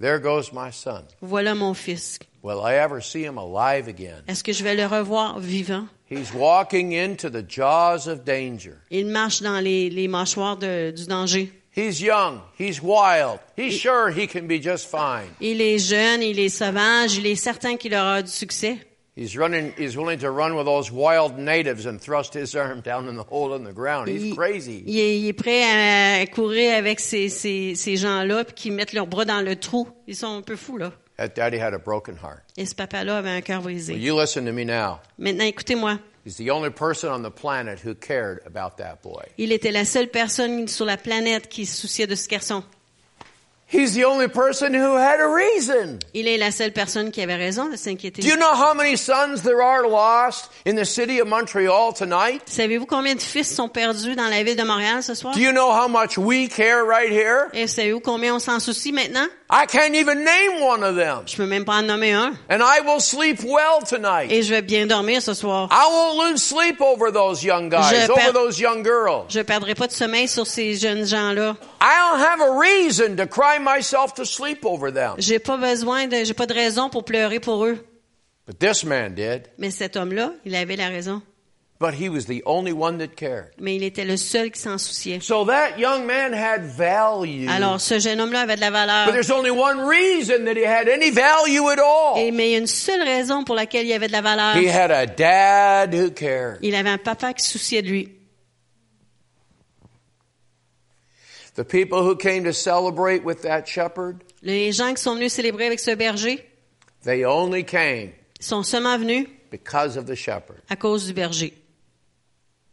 There goes my son. Voilà mon fils. Will I ever see him alive again? Est-ce que je vais le revoir vivant? He's walking into the jaws of danger. Il marche dans les, les mâchoires de- du danger. He's young. He's wild. He's sure he can be just fine. Il est jeune, il est sauvage, il est certain qu'il aura du succès. He's running. He's willing to run with those wild natives and thrust his arm down in the hole in the ground. He's Il, crazy. il est, il est prêt à courir avec ces, ces, ces gens-là puis qui mettent leurs bras dans le trou. Ils sont un peu fous, là. That daddy had a broken heart. Et ce papa-là avait un cœur brisé. you listen to me now? Maintenant, écoutez-moi. He's the only person on the planet who cared about that boy. Il était la seule personne sur la planète qui se souciait de ce garçon. He's the only person who had a reason. Il est la seule personne qui avait raison de s'inquiéter. Do you know how many sons there are lost in the city of Montreal tonight? Savez-vous combien de fils sont perdus dans la ville de Montréal ce soir? Do you know how much we care right here? Et savez-vous combien on s'en soucie maintenant? I can't even name one of them. Je peux même pas en nommer un. And I will sleep well tonight. Et je vais bien dormir ce soir. I won't lose sleep over those young guys, over those young girls. Je perdrai pas de sommeil sur ces jeunes gens-là. I don't have a reason to cry myself to sleep over them. J'ai pas besoin de, j'ai pas de raison pour pleurer pour eux. But this man did. Mais cet homme-là, il avait la raison. But he was the only one that cared. Mais il était le seul qui s'en souciait. So that young man had value. Alors, ce jeune homme-là avait de la But valeur. there's only one reason that he had any value at all. Et, mais il y a une seule raison pour laquelle il avait de la valeur. He had a dad who cared. Il avait un papa qui souciait de lui. The people who came to celebrate with that shepherd, Les gens qui sont venus célébrer avec ce berger they only came sont seulement venus because of the shepherd. à cause du berger.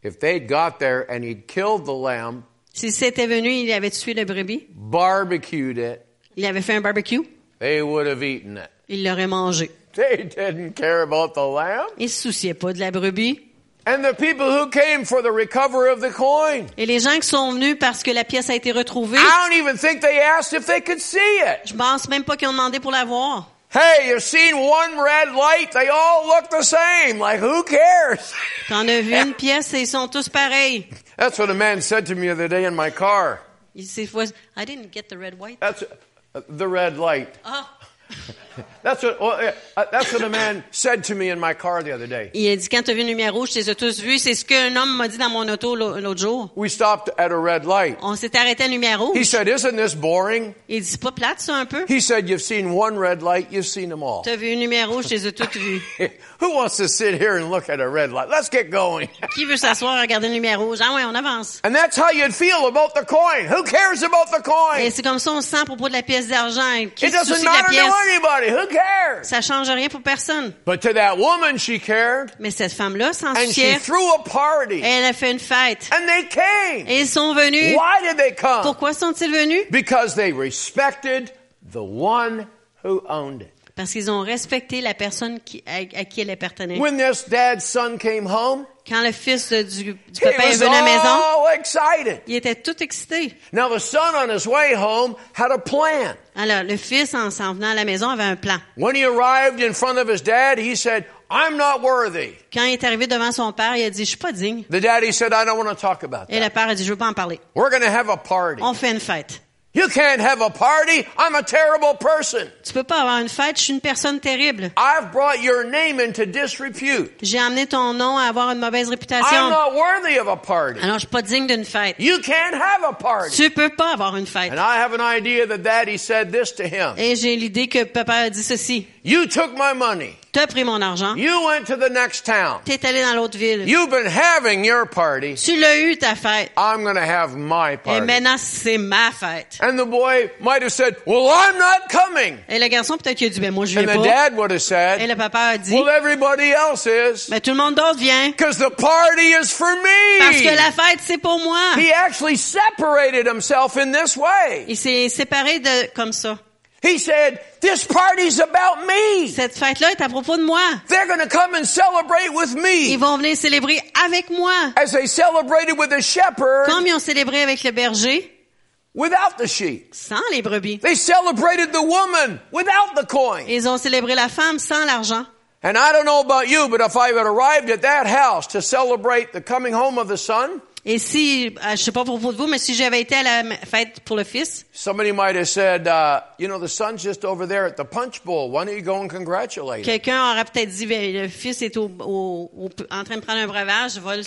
If they'd got there and he'd killed the lamb, S'il s'était venu, il avait tué le brebis, barbecued it, il avait fait un barbecue, they would have eaten it. il l'aurait mangé. They didn't care about the lamb. Il se souciait pas de la brebis. And the people who came for the recovery of the coin, Et les gens qui sont venus parce que la pièce a été retrouvée, I don't even think they asked if they could see it. je pense même pas qu'ils ont demandé pour la voir. Hey, you've seen one red light, they all look the same. Like, who cares? Quand on a vu une pièce et ils sont tous pareils. That's what a man said to me the other day in my car. Il s'est fois, I didn't get the red light." That's uh, the red light. Ah. That's what, well, uh, that's what a man said to me in my car the other day. Il a dit, quand tu as vu une lumière rouge, tu les as tous vus. C'est ce qu'un homme m'a dit dans mon auto l'au- l'autre jour. We stopped at a red light. On s'est arrêté à une lumière He said, Isn't this boring? Il dit, pas plate, ça, un peu? He said, You've seen one red light, you've seen them all. Tu as vu une lumière rouge, tu les as toutes vues. Who wants to sit here and look at a red light? Let's get going. Qui veut s'asseoir et regarder une lumière rouge? Ah ouais, on avance. And that's how you'd feel about the coin. Who cares about the Et coin? c'est comme ça on se sent à propos de la pièce d'argent. Qui It se doesn't soucie de la matter to pièce? Anybody. Who cares? Ça change rien pour personne. But to that woman, she cared. Mais cette femme-là s'en And she souciait. threw a party. Elle a fait une fête. And they came. Et ils sont venus. Why did they come? Pourquoi sont-ils venus? Because they respected the one who owned it. Parce qu'ils ont respecté la personne qui, à, à qui elle appartenait. When this dad's son came home, Quand le fils du, du papa est venu à la maison, excited. il était tout excité. Now the son on his way home had a plan. Alors, le fils, en s'en venant à la maison, avait un plan. When he arrived in front of his dad, he said, I'm not worthy. Quand il est arrivé devant son père, il a dit, je suis pas digne. The daddy said, I don't want to talk about Et that. le père a dit, je veux pas en parler. We're going to have a party. On fait une fête. You can't have a party. I'm a terrible person. Tu peux pas avoir une fête, je suis une personne terrible. I've brought your name into disrepute. J'ai amené ton nom à avoir une mauvaise I'm réputation. not worthy of a party. Alors, je suis pas digne d'une fête. You can't have a party. Tu peux pas avoir une fête. And I have an idea that daddy said this to him. Et j'ai l'idée que papa a dit ceci. You took my money. T'as pris mon argent. You went to the next town. T'es allé dans l'autre ville. You've been having your party. Tu l'as eu, ta fête. I'm going to have my Et party. maintenant, c'est ma fête. And the boy might have said, Well, I'm not coming. Et le garçon, peut-être qu'il a dit, ben moi, je And viens the pas. dad would have Et said, le papa a dit, Well, everybody else is. ben tout le monde d'autre vient. Because the party is for Parce que me. la fête, c'est pour moi. He actually separated himself in this way. Il s'est séparé de, comme ça. He said, This party's about me. Cette fête-là est à propos de moi. They're going to come and celebrate with Ils me. vont venir célébrer avec moi. As they celebrated with the shepherd Comme ils ont célébré avec le berger, without the sheep. sans les brebis. They celebrated the woman without the coin. Ils ont célébré la femme sans l'argent. And I don't know about you, but if I had arrived at that house to celebrate the coming home of the son, Et si, euh, je sais pas pour vous, mais si j'avais été à la fête pour le fils, somebody might have said, uh, you know, the son's just over there at the punch bowl. Why don't you go and congratulate him? quelqu'un aurait peut-être dit, ben, le fils est au, au- au- en train de prendre un breuvage, va le,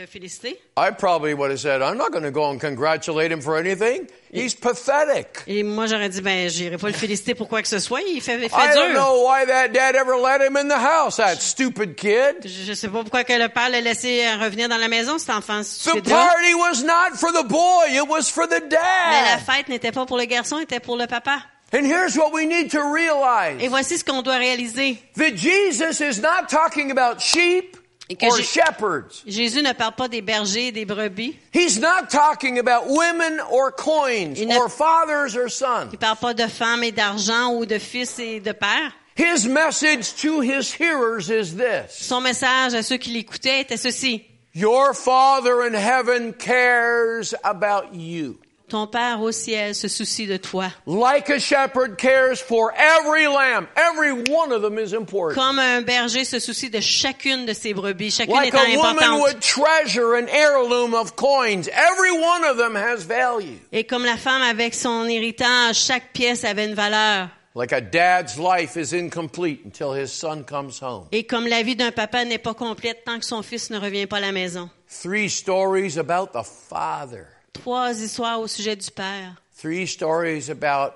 le féliciter. I probably would have said, I'm not going to go and congratulate him for anything. He's pathetic. Et moi, j'aurais dit, ben, j'irai pas le féliciter pour quoi que ce soit, il fait, fait I don't dur. know why that dad ever let him in the house, that stupid kid. Je, je sais pas pourquoi que le père l'a laissé euh, revenir dans la maison, cet enfant The party was not for the boy, it was for the Mais la dad. fête n'était pas pour le garçon, elle était pour le papa. And here's what we need to Et realize voici ce qu'on doit réaliser. that Jesus is not talking about sheep, Et or shepherds. Jésus ne parle pas des bergers et des brebis. He's not talking about women or coins Il ne- or fathers or sons. Il parle pas de femmes et d'argent ou de fils et de pères. His message to his hearers is this. Son message à ceux qui l'écoutaient était ceci. Your Father in heaven cares about you. Ton Père au ciel se soucie de toi. Like a shepherd cares for every lamb. Every one of them is important. Comme un berger se soucie de chacune de ses brebis, chacune Like étant a woman would treasure an heirloom of coins. Every one of them has value. Et comme la femme avec son héritage, chaque pièce avait une valeur. Like a dad's life is incomplete until his son comes home. Et comme la vie d'un papa n'est pas complète tant que son fils ne revient pas à la maison. Three stories about the Father. Trois histoires au sujet du Père. Three stories about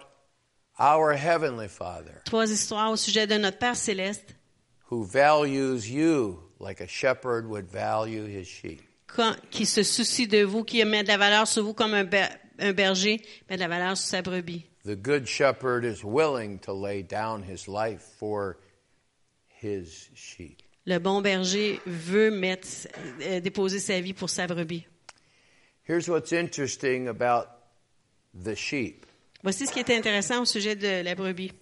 our Heavenly Father Trois histoires au sujet de notre Père céleste who values you like a shepherd would value his sheep. qui se soucie de vous, qui met de la valeur sur vous comme un berger met de la valeur sur sa brebis. The good shepherd is willing to lay down his life for his sheep. Le bon berger veut mettre, euh, déposer sa vie pour sa brebis. Here's what's interesting about the sheep. Voici ce qui est intéressant au sujet de la brebis.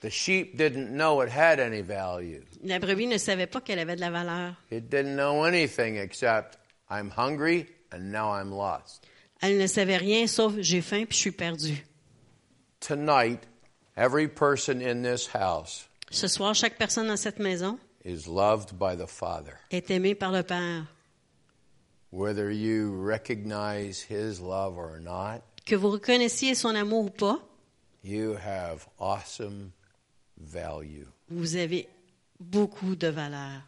The sheep didn't know it had any value. La brebis ne savait pas qu'elle avait de la valeur. It didn't know anything except I'm hungry and now I'm lost. Elle ne savait rien sauf j'ai faim puis je suis perdu. Tonight, every person in this house Ce soir, chaque personne dans cette maison is loved by the Father. est aimée par le Père. Whether you recognize his love or not, Que vous reconnaissiez son amour ou pas, you have awesome value. vous avez beaucoup de valeur.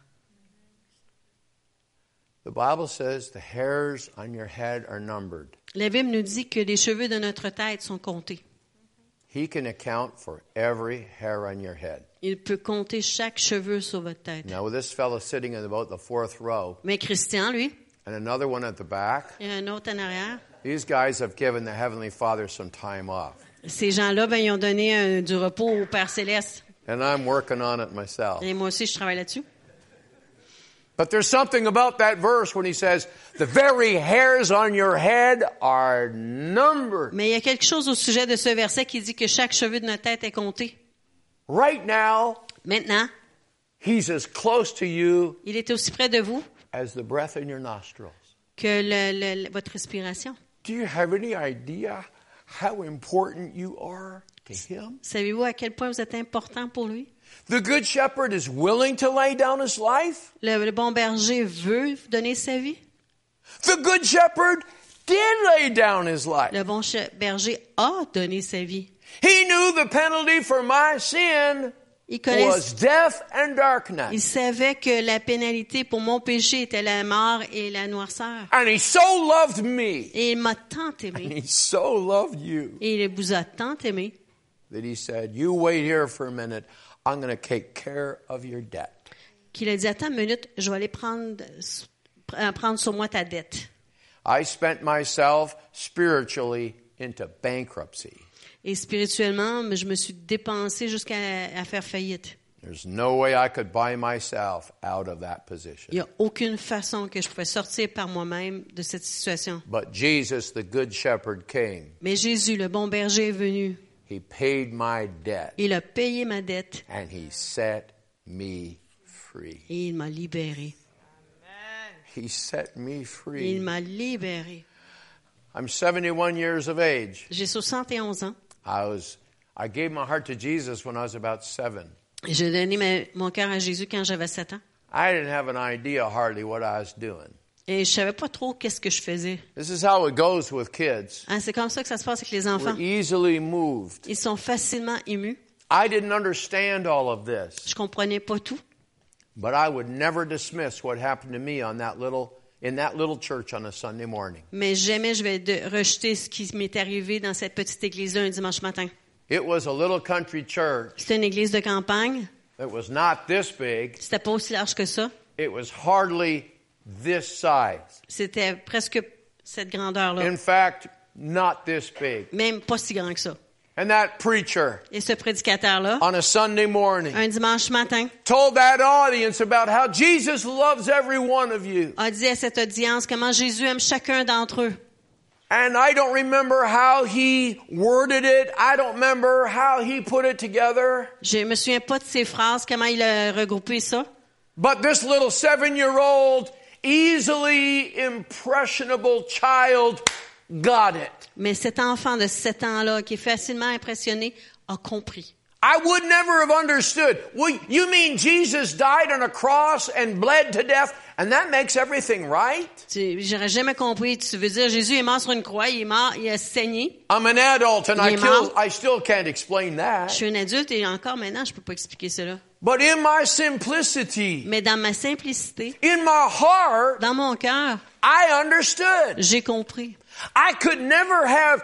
The Bible says the hairs on your head are numbered. La Bible nous dit que les cheveux de notre tête sont comptés. He can account for every hair on your head. Il peut compter chaque cheveu sur votre tête. Now, with this fellow sitting in about the fourth row Mais Christian, lui, and another one at the back, a un autre en arrière. these guys have given the Heavenly Father some time off. Ces gens-là, ben, ils ont donné un- du repos au Père Céleste. And I'm working on it myself. Et moi aussi, je travaille là-dessus. But there's something about that verse when he says, the very hairs on your head are numbered. Mais il y a quelque chose au sujet de ce verset qui dit que chaque cheveu de notre tête est compté. Right now, Maintenant, he's as close to you il est aussi près de vous as the breath in your nostrils. que le- le- votre respiration. Do you have any idea how important you are to him? Savez-vous à quel point vous êtes important pour lui? The good shepherd is willing to lay down his life. Le, le bon berger veut donner sa vie. The good shepherd did lay down his life. Le bon berger a donné sa vie. He knew the penalty for my sin Il, was death and darkness. il savait que la pénalité pour mon péché était la mort et la noirceur. And he so loved me. Et il m'a tant And aimé. he so loved you Et il vous a tant aimé that he said, You wait here for a minute. I'm going to take care of your debt. qu'il a dit Attends une minute, je vais aller prendre, prendre sur moi ta dette. I spent myself spiritually into bankruptcy. Et spirituellement, je me suis dépensé jusqu'à à faire faillite. There's no way I could buy myself out of that position. Il n'y a aucune façon que je pouvais sortir par moi-même de cette situation. But Jesus, the Good Shepherd, came. Mais Jésus, le bon berger, est venu. He paid my debt Il a payé ma dette and he set me free. et il m'a libéré. He set me free. Il m'a libéré. I'm 71 years of age. J'ai 71 ans. I was I gave my heart to Jesus when I was about 7. J'ai donné ma- mon cœur à Jésus quand j'avais 7 ans. I didn't have an idea hardly what I was doing. Et je savais pas trop qu'est-ce que je faisais. This is how it goes with kids. Hein, c'est comme ça que ça se passe avec les enfants. We're easily moved. Ils sont facilement émus. I didn't understand all of this, Je comprenais pas tout. but I would never dismiss what happened to me on that little in that little church on a Sunday morning. Mais jamais je vais de- rejeter ce qui m'est arrivé dans cette petite église-là un dimanche matin. It was a little country church. C'était une église de campagne. It was not this big. C'était pas aussi large que ça. It was hardly this size. C'était presque cette grandeur-là. In fact, not this big. Même pas si grand que ça. And that preacher Et ce prédicateur-là, on a Sunday morning un dimanche matin, told that audience about how Jesus loves every one of you. a dit à cette audience comment Jésus aime chacun d'entre eux. And I don't remember how he worded it. I don't remember how he put it together. Je me souviens pas de ces phrases, comment il a regroupé ça. But this little seven year old, easily impressionable child got it. Mais cet enfant de 7 ans-là, qui est facilement impressionné, a compris. I would never have understood. Well, you mean Jesus died on a cross and bled to death, and that makes everything right? J'aurais jamais compris. Tu veux dire, Jésus est mort sur une croix, il est mort, il a saigné. I'm an adult and I, kill, still can't explain Je that. suis un adulte et encore maintenant, je peux pas expliquer cela. But in my simplicity, Mais dans ma simplicité, in my heart, dans mon cœur, I understood. j'ai compris. I could never have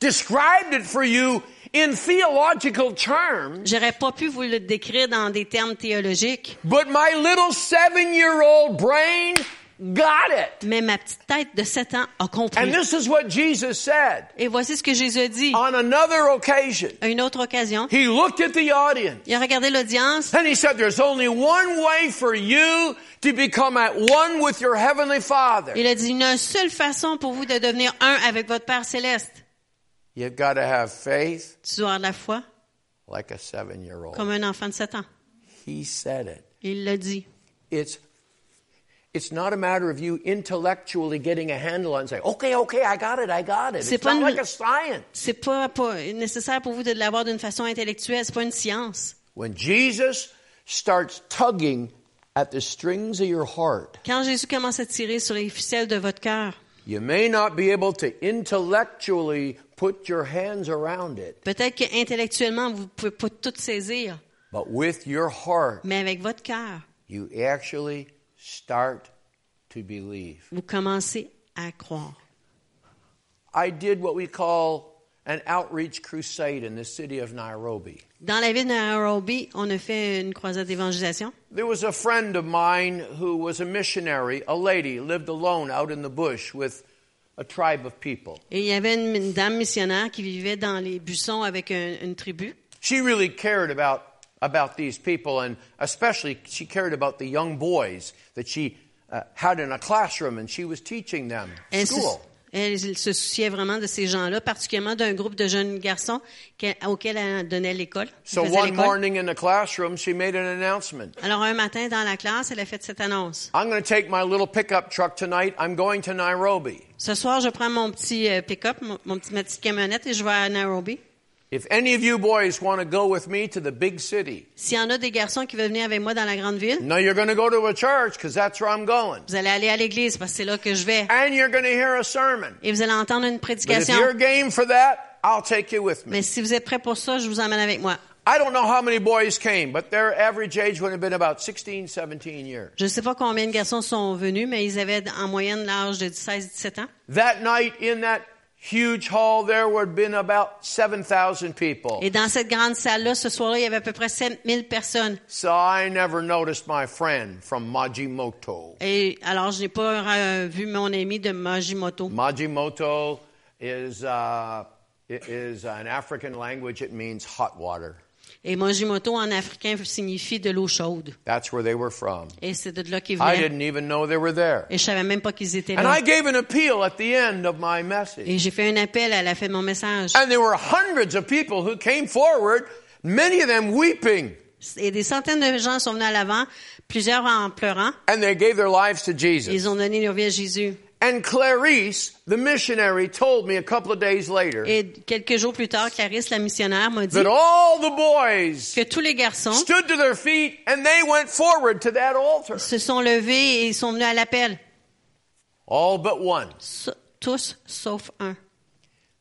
described it for you in theological terms, J'aurais pas pu vous le décrire dans des termes théologiques, but my little seven year old brain got it. mais ma petite tête de 7 ans a compris. And this is what Jesus said Et voici ce que Jésus a dit on another occasion. à une autre occasion. He looked at the audience Il a regardé l'audience and he said, There's only one way for you to become at one with your heavenly Father. Il a dit, il y a une seule façon pour vous de devenir un avec votre Père céleste. You've got to have faith Tu dois avoir de la foi like a comme un enfant de 7 ans. He said it. Il l'a dit. It's it's not a matter of you intellectually getting a handle on and say, okay, okay, I got it, I got it. It's pas not une- like a science. C'est pas, pas nécessaire pour vous de l'avoir d'une façon intellectuelle. C'est pas une science. When Jesus starts tugging at the strings of your heart, Quand Jésus commence à tirer sur les ficelles de votre cœur, you may not be able to intellectually put your hands around it, peut-être que intellectuellement vous pouvez pas tout saisir, but with your heart, mais avec votre cœur, you actually start to believe. vous commencez à croire. I did what we call an outreach crusade in the city of Nairobi. Dans la ville de Nairobi, on a fait une croisade d'évangélisation. There was a friend of mine who was a missionary, a lady, lived alone out in the bush with a tribe of people. Et il y avait une, une dame missionnaire qui vivait dans les buissons avec un- une tribu. She really cared about, about these people, and especially she cared about the young boys that she uh, had in a classroom, and she was teaching them school. elle se souciait vraiment de ces gens-là, particulièrement d'un groupe de jeunes garçons auxquels elle donnait l'école. So one morning in the classroom, she made an announcement. Alors un matin dans la classe, elle a fait cette annonce. I'm going to take my little pickup truck tonight. I'm going to Nairobi. Ce soir, je prends mon petit euh, pick-up, mon, mon petit, ma petite camionnette et je vais à Nairobi. If any of you boys want to go with me to the big city, S'il y en a des garçons qui veulent venir avec moi dans la grande ville, no, you're going to go to a church because that's where I'm going. vous allez aller à l'église parce que c'est là que je vais. And you're going to hear a sermon. Et vous allez entendre une But if prédication. you're game for that, I'll take you with me. Mais si vous êtes prêts pour ça, je vous emmène avec moi. I don't know how many boys came, but their average age would have been about 16, 17 years. Je ne sais pas combien de garçons sont venus, mais ils avaient en moyenne l'âge de 16-17 ans. That night in that huge hall, there would have been about 7,000 people. Et dans cette grande salle-là, ce soir-là, il y avait à peu près 7000 personnes. So I never noticed my friend from Majimoto. Et alors, je n'ai pas euh, vu mon ami de Majimoto. Majimoto is, uh, is an African language. It means hot water. Et Majimoto en africain signifie de l'eau chaude. That's where they were from. Et c'est de là qu'ils I venaient. didn't even know they were there. Et je savais même pas qu'ils étaient And là. I gave an appeal at the end of my message. Et j'ai fait un appel à la fin de mon message. And there were hundreds of people who came forward, many of them weeping, Et des centaines de gens sont venus à l'avant, plusieurs en pleurant. and they gave their lives to Jesus. Ils ont donné leur vie à Jésus. And Clarice, the missionary, told me a couple of days later Et quelques jours plus tard, Clarisse, la missionnaire, m'a dit that all the boys que tous les garçons stood to their feet and they went forward to that altar. se sont levés et sont venus à l'appel. All but one. Tous sauf un.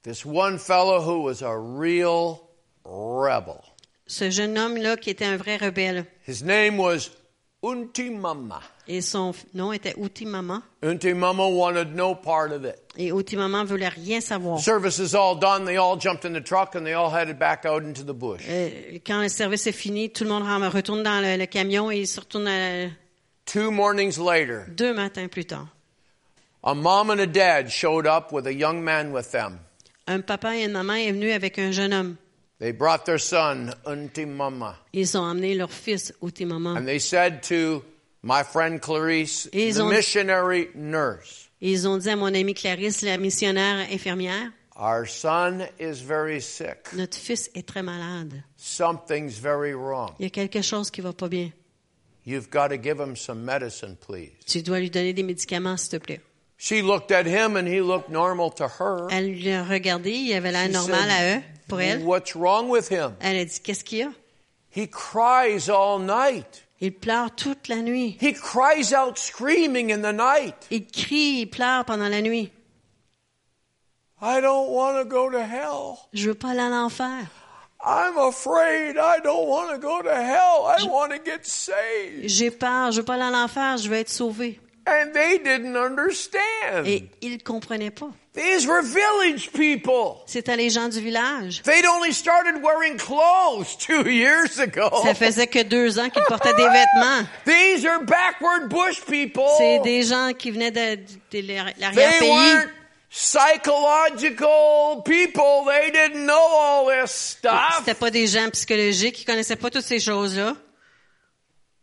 This one fellow who was a real rebel. Ce jeune homme-là qui était un vrai rebelle. His name was Untimama. Et son nom était Outimama. Untimama wanted no part of it. Et Outimama voulait rien savoir. Service is all done. They all jumped in the truck and they all headed back out into the bush. Euh, quand le service est fini, tout le monde retourne dans le, le camion et il se retourne à- Two mornings later, deux matins plus tard. a mom and a dad showed up with a young man with them. Un papa et une maman est venu avec un jeune homme. They brought their son, Unti Mama, Ils ont emmené leur fils au Timama. and they said to my friend Clarice, the ont- missionary nurse, ils ont dit à mon amie Clarisse, la missionnaire infirmière, Our son is very sick. notre fils est très malade. Something's very wrong. Il y a quelque chose qui va pas bien. You've got to give him some medicine, please. Tu dois lui donner des médicaments, s'il te plaît. She looked at him and he looked normal to her. Elle lui a regardé, il avait l'air normal à eux, pour elle. What's wrong with him? Elle a dit, qu'est-ce qu'il y a? He cries all night. Il pleure toute la nuit. He cries out screaming in the night. Il crie, il pleure pendant la nuit. I don't want to go to hell. Je veux pas aller en enfer. I'm afraid I don't want to go to hell. I want to get saved. J'ai peur, je veux pas aller en enfer, je veux être sauvé. And they didn't understand. Et il comprenait pas. These were village people. C'était les gens du village. They'd only started wearing clothes two years ago. Ça faisait que deux ans qu'ils portaient des vêtements. These are backward bush people. C'est des gens qui venaient de, de They l'arrière-pays. weren't psychological people. They didn't know all this stuff. C'était pas des gens psychologiques qui connaissaient pas toutes ces choses-là.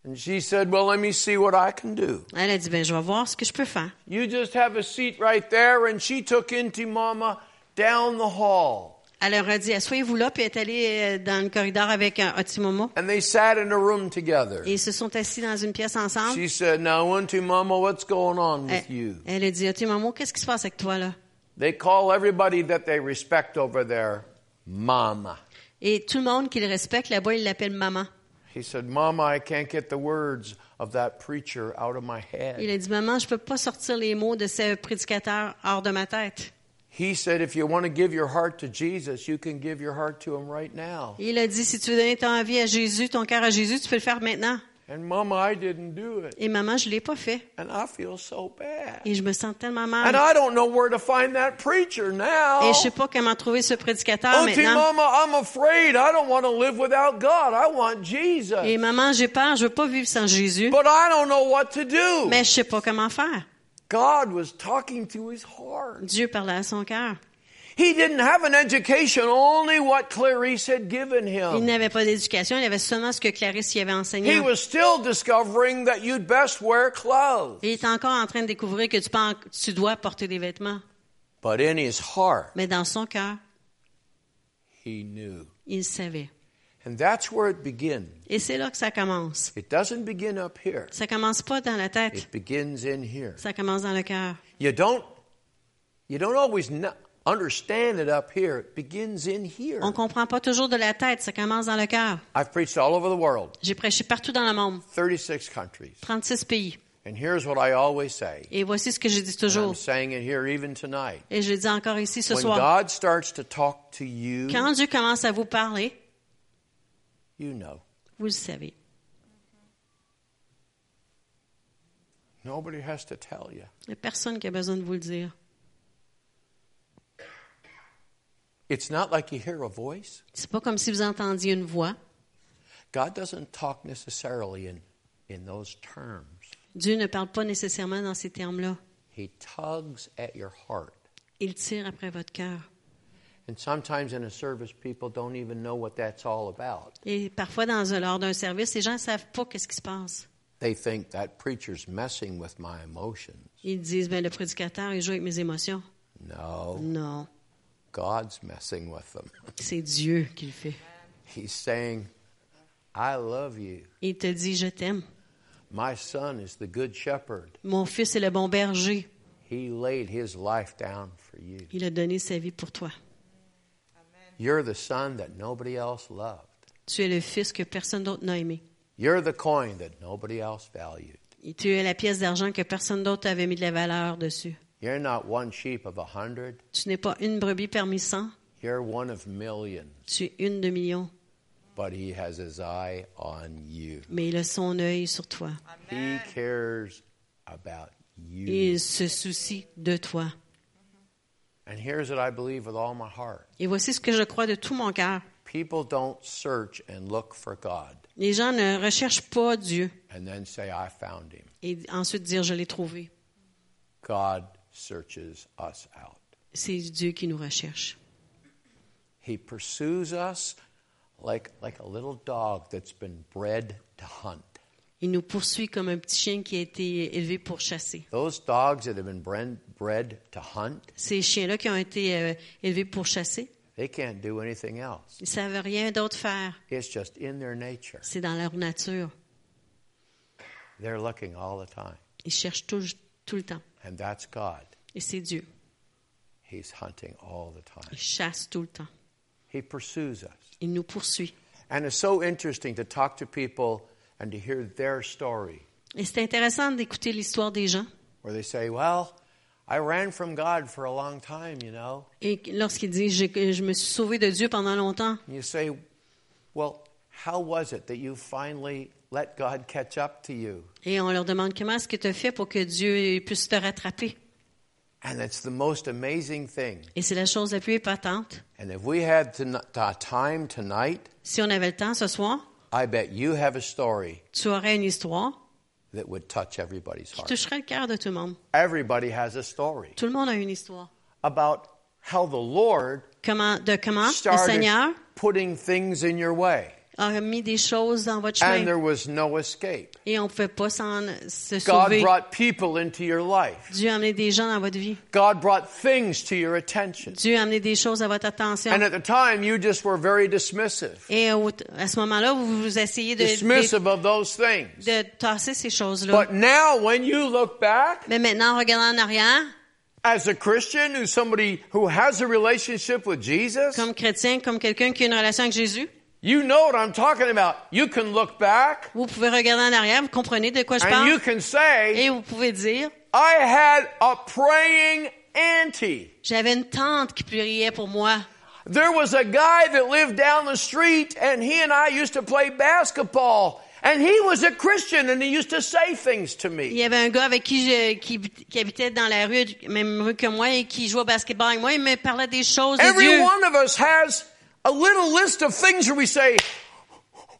And she said, Well, let me see what I can do. Elle a dit, ben, je vais voir ce que je peux faire. You just have a seat right there. And she took Inti Mama down the hall. Elle leur a dit, asseyez-vous là, puis elle est allée euh, dans le corridor avec Otimomo. And they sat in a room together. Et ils se sont assis dans une pièce ensemble. She said, Now, Inti Mama, what's going on with Elle, you? elle a dit, Otimomo, qu'est-ce qui se passe avec toi, là? They call everybody that they respect over there Mama. Et tout le monde qui le respecte, là-bas, il l'appelle maman. He said, Mama, I can't get the words of that preacher out of my Il head. a dit, maman, je peux pas sortir les mots de ce prédicateur hors de ma tête. He said, If you want to give your heart to Jesus, you can give your heart to him right now. Il a dit, si tu veux donner ton vie à Jésus, ton cœur à Jésus, tu peux le faire maintenant. And Mama, I didn't do it. Et maman, je l'ai pas fait. And I feel so bad. Et je me sens tellement And mal. I don't know where to find that preacher now. Et je sais pas comment trouver ce prédicateur maintenant. Mama, I'm afraid I don't want to live without God. I want Jesus. Et maman, j'ai peur, je veux pas vivre sans Jésus. But I don't know what to do. Mais je sais pas comment faire. God was talking to his heart. Dieu parlait à son cœur. He didn't have an education, only what Clarice had given him. Il n'avait pas d'éducation, il avait seulement ce que Clarisse y avait enseigné. He was still discovering that you'd best wear clothes. Il est encore en train de découvrir que tu, peux tu dois porter des vêtements. But in his heart, Mais dans son cœur, he knew. il savait. And that's where it begins. Et c'est là que ça commence. It doesn't begin up here. Ça commence pas dans la tête, It begins in here. ça commence dans le cœur. You don't you don't always kn- understand it up here. It begins in here. On comprend pas toujours de la tête, ça commence dans le cœur. I've preached all over the world, J'ai prêché partout dans le monde, 36 countries. 36 pays. And here's what I always say. Et voici ce que je dis toujours. saying it here even tonight. Et je le dis encore ici ce When soir. God starts to talk to you, Quand Dieu commence à vous parler, you know. vous le savez. Nobody has to tell you. Il n'y a personne qui a besoin de vous le dire. It's not like you hear a voice. C'est pas comme si vous entendiez une voix. God doesn't talk necessarily in, in those terms. Dieu ne parle pas nécessairement dans ces termes-là. He tugs at your heart. Il tire après votre cœur. And sometimes in a service, people don't even know what that's all about. Et parfois, dans lors d'un service, les gens ne savent pas qu'est-ce qui se passe. They think that preacher's messing with my emotions. Ils disent, ben, le prédicateur, il joue avec mes émotions. No, Non, God's messing with them. c'est Dieu qui le fait. He's saying, I love you. Il te dit, je t'aime. My son is the good shepherd. Mon fils est le bon berger. He laid his life down for you. Il a donné sa vie pour toi. You're the son that nobody else loved. Tu es le fils que personne d'autre n'a aimé. You're the coin that nobody else valued. Et tu es la pièce d'argent que personne d'autre avait mis de la valeur dessus. You're not one sheep of a hundred. Tu n'es pas une brebis parmi cent. You're one of millions. Tu es une de millions. But he has his eye on you. Mais il a son œil sur toi. He cares about you. Il se soucie de toi. And here's what I believe with all my heart. Et voici ce que je crois de tout mon cœur. People don't search and look for God Les gens ne recherchent pas Dieu and then say, I found him. et ensuite dire je l'ai trouvé. God searches us out. C'est Dieu qui nous recherche. He pursues us like, like a little dog that's been bred to hunt. Il nous poursuit comme un petit chien qui a été élevé pour chasser. Those dogs that have been bred, bred to hunt, Ces chiens-là qui ont été euh, élevés pour chasser, they can't do anything else. ils ne savent rien d'autre faire. It's just in their nature. C'est dans leur nature. They're looking all the time. Ils cherchent tout, tout le temps. And that's God. Et c'est Dieu. He's hunting all the time. Il chasse tout le temps. He pursues us. Il nous poursuit. And it's so interesting to talk to people and to hear their story Et c'est intéressant d'écouter l'histoire des gens. where they say, Well, I ran from God for a long time, you know. Et lorsqu'ils disent J'ai- Je me suis sauvé de Dieu pendant longtemps. And you say, Well, how was it that you finally let God catch up to you? Et on leur demande Comment est-ce que tu as fait pour que Dieu puisse te rattraper And it's the most amazing thing. Et c'est la chose la plus épatante. And if we had to, time tonight, Si on avait le temps ce soir, I bet you have a story tu aurais une histoire that would touch everybody's qui heart. toucherait le cœur de tout le monde. Everybody has a story Tout le monde a une histoire. about how the Lord Comment, de comment le Seigneur putting things in your way, a mis des choses dans votre and chemin there was no escape. et on ne pouvait pas s'en se God sauver. brought people into your life. Dieu a amené des gens dans votre vie. God brought things to your attention. Dieu a amené des choses à votre attention. And at the time, you just were very dismissive, Et au- à ce moment-là, vous, vous essayez de, de, dismissive of those things. de tasser ces choses-là. But now, when you look back Mais maintenant, en regardant en arrière, as a Christian, who's somebody who has a relationship with Jesus, comme chrétien, comme quelqu'un qui a une relation avec Jésus, you know what I'm talking about. You can look back vous pouvez regarder en arrière, vous comprenez de quoi je and you parle, can say, et vous pouvez dire, I had a praying auntie. j'avais une tante qui priait pour moi. There was a guy that lived down the street and he and I used to play basketball. And he was a Christian and he used to say things to Il me. y avait un gars avec qui je, qui, qui habitait dans la rue, même rue que moi, et qui jouait au basketball avec moi. Il me parlait des choses de Every Dieu. one of us has a little list of things where we say,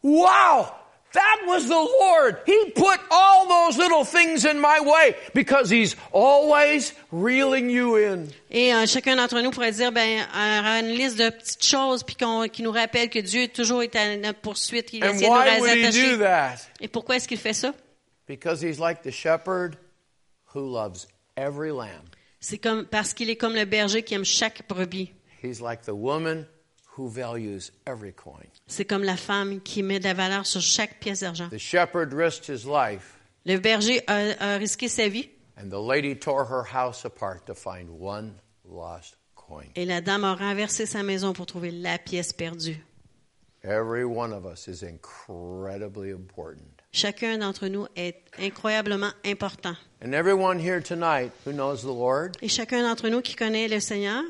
wow, that was the Lord. He put all those little things in my way because he's always reeling you in. Et euh, chacun d'entre nous pourrait dire, ben, euh, une liste de petites choses, puis qu'on, qui nous rappelle que Dieu est toujours est à notre poursuite, il And essaie de nous why would he do that? Et pourquoi est-ce qu'il fait ça? Because he's like the shepherd who loves every lamb. C'est comme parce qu'il est comme le berger qui aime chaque brebis. He's like the woman who values every coin. C'est comme la femme qui met de la valeur sur chaque pièce d'argent. The shepherd risked his life, Le berger a, a risqué sa vie and the lady tore her house apart to find one lost coin. et la dame a renversé sa maison pour trouver la pièce perdue. Every one of us is incredibly important. Chacun d'entre nous est incroyablement important. And everyone here tonight who knows the Lord, Et chacun d'entre nous qui connaît le Seigneur,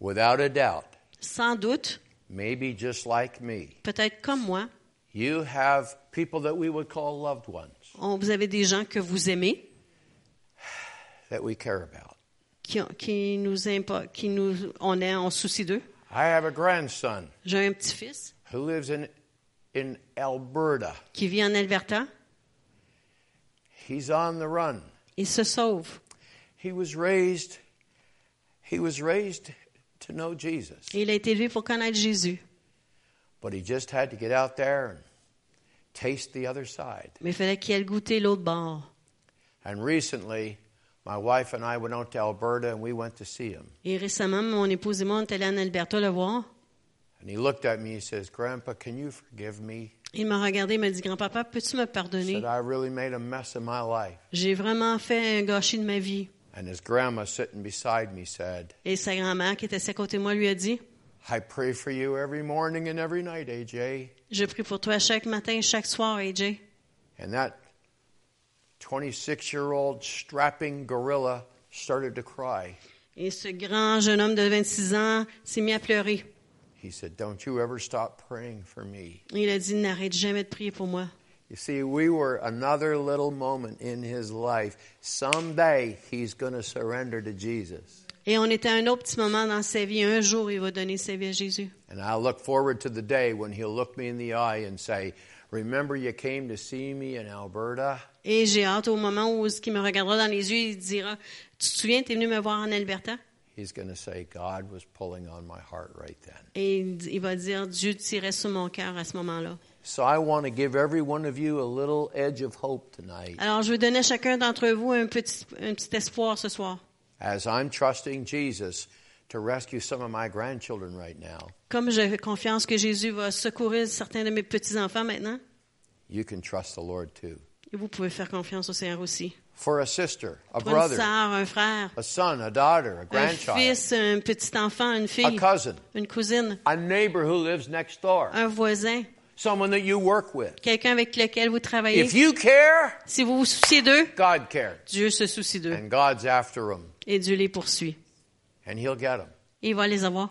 without a doubt, sans doute, maybe just like me, peut-être comme moi, you have people that we would call loved ones on- vous avez des gens que vous aimez, that we care about. qui, qui nous impo- qui nous, on est en souci d'eux. I have a grandson J'ai un petit-fils who lives in, in Alberta. qui vit en Alberta. He's on the run. Il se sauve. He was raised he was raised to know Jesus. Il a été élevé pour connaître Jésus. But he just had to get out there and taste the other side. Mais il fallait qu'il aille goûter l'autre bord. And recently, my wife and I went out to Alberta and we went to see him. Et récemment, mon épouse et moi, on est allés en Alberta le voir. And he looked at me, he says, Grandpa, can you forgive me? Il m'a regardé et m'a dit, grand-papa, peux-tu me pardonner? really made a mess of my life. J'ai vraiment fait un gâchis de ma vie. And his grandma sitting beside me said, Et sa grand-mère qui était assise à côté de moi lui a dit, I pray for you every morning and every night, AJ. je prie pour toi chaque matin et chaque soir, AJ. And that 26 year old strapping gorilla started to cry. Et ce grand jeune homme de 26 ans s'est mis à pleurer. He said, Don't you ever stop praying for me. Il a dit, n'arrête jamais de prier pour moi. You see, we were another little moment in his life. Someday he's going to surrender to Jesus. Et on était à un autre petit moment dans sa vie. Un jour, il va donner sa vie à Jésus. And I look forward to the day when he'll look me in the eye and say, Remember you came to see me in Alberta? Et j'ai hâte au moment où il me regardera dans les yeux il dira, tu te souviens, tu es venu me voir en Alberta? he's going to say, God was pulling on my heart right then. Et il va dire, Dieu tirait sur mon cœur à ce moment-là. So I want to give every one of you a little edge of hope tonight Alors, je veux donner à chacun d'entre vous un petit, un petit espoir ce soir. as I'm trusting Jesus to rescue some of my grandchildren right now. Comme j'ai confiance que Jésus va secourir certains de mes petits-enfants maintenant, You can trust the Lord too. et vous pouvez faire confiance au Seigneur aussi. For a sister, a Pour une brother, sœur, un frère, a son, a daughter, a un grandchild, fils, un petit enfant, une a fille, cousin, une cousine, a neighbor who lives next door, un voisin, someone that you work with. quelqu'un avec lequel vous travaillez. If you care, Si vous vous souciez d'eux, God cares. Dieu se soucie d'eux And God's after them, et Dieu les poursuit. and He'll get them. Et il va les avoir.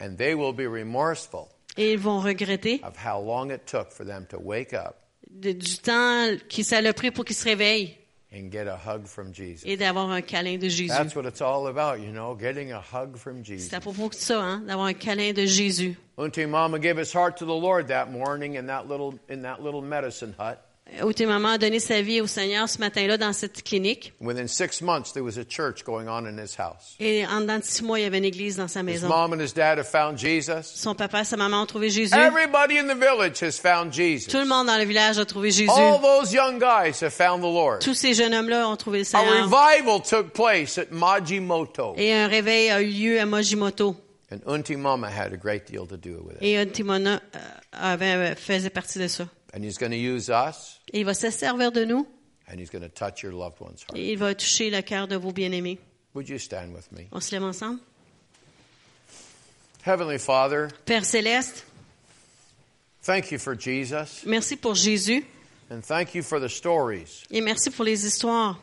And they will be remorseful Et ils vont regretter of how long it took for them to wake up de- du temps qui ça l'a pris pour qu'ils se réveillent and get a hug from Jesus. et d'avoir un câlin de Jésus. That's what it's all about, you know, getting a hug from Jesus. C'est à propos de ça, hein, d'avoir un câlin de Jésus. Auntie Mama gave his heart to the Lord that morning in that little in that little medicine hut. Mamans a donné sa vie au Seigneur ce matin-là dans cette clinique. Within six months, there was a church going on in his house. Et en dedans de six mois, il y avait une église dans sa His maison. mom and his dad have found Jesus. Son papa et sa maman ont trouvé Jésus. Everybody in the village has found Jesus. Tout le monde dans le village a trouvé Jésus. All those young guys have found the Lord. Tous ces jeunes hommes-là ont trouvé le A Seigneur. revival took place at Majimoto, Et un réveil a eu lieu à Mojimoto. and Auntie Mama had a great deal to do with it. Et Timona euh, avait, faisait partie de ça. And He's going to use us, Et il va se servir de nous and He's going to touch your loved one's heart. et il va toucher le cœur de vos bien-aimés. Would you stand with me? On se lève ensemble. Heavenly Father, Père céleste, thank you for Jesus, merci pour Jésus and thank you for the stories. et merci pour les histoires.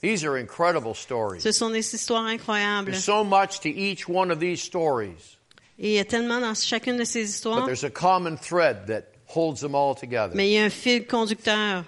These are incredible stories. Ce sont des histoires incroyables. There's so much to each one of these stories, Et il y a tellement dans chacune de ces histoires. but there's a common thread that holds them all together. mais il y a un fil conducteur.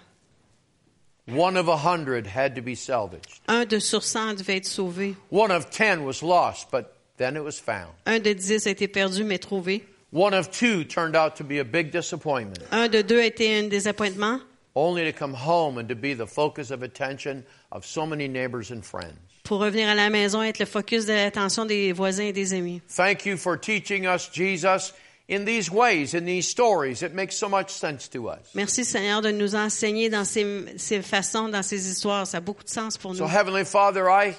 One of a hundred had to be salvaged. Un de sur cent devait être sauvé. One of ten was lost, but then it was found. Un de dix a été perdu mais trouvé. One of two turned out to be a big disappointment, Un de deux a été un désappointement, only to come home and to be the focus of attention of so many neighbors and friends. pour revenir à la maison et être le focus de l'attention des voisins et des amis. Thank you for teaching us, Jesus, in these ways, in these stories. It makes so much sense to us. Merci Seigneur de nous enseigner dans ces, ces façons, dans ces histoires. Ça a beaucoup de sens pour So, nous. Heavenly Father, I,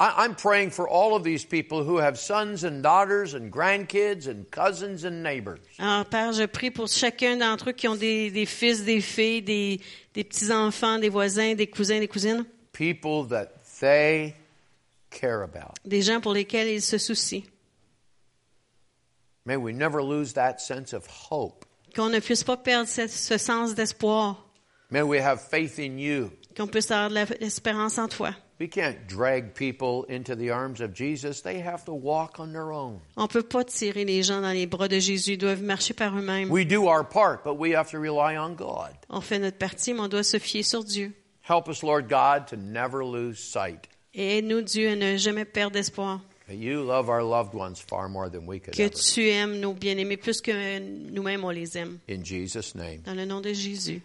I, I'm praying for all of these people who have sons and daughters and grandkids and cousins and neighbors. Alors Père, je prie pour chacun d'entre eux qui ont des, des fils, des filles, des, des petits-enfants, des voisins, des cousins, des cousines, People that they care about. des gens pour lesquels ils se soucient. May we never lose that sense of hope. Qu'on ne puisse pas perdre ce, ce sens d'espoir, May we have faith in you. qu'on puisse avoir l'espérance en toi. We can't drag people into the arms of Jesus. They have to walk on their own. On peut pas tirer les gens dans les bras de Jésus, ils doivent marcher par eux-mêmes. We do our part, but we have to rely on God. On fait notre partie, mais on doit se fier sur Dieu. Help us, Lord God, to never lose sight Et aide-nous, Dieu, à ne jamais perdre espoir. That you love our loved ones far more than we could Que tu aimes nos bien-aimés plus que nous-mêmes on les aime. In Jesus' name, Dans le nom de Jésus.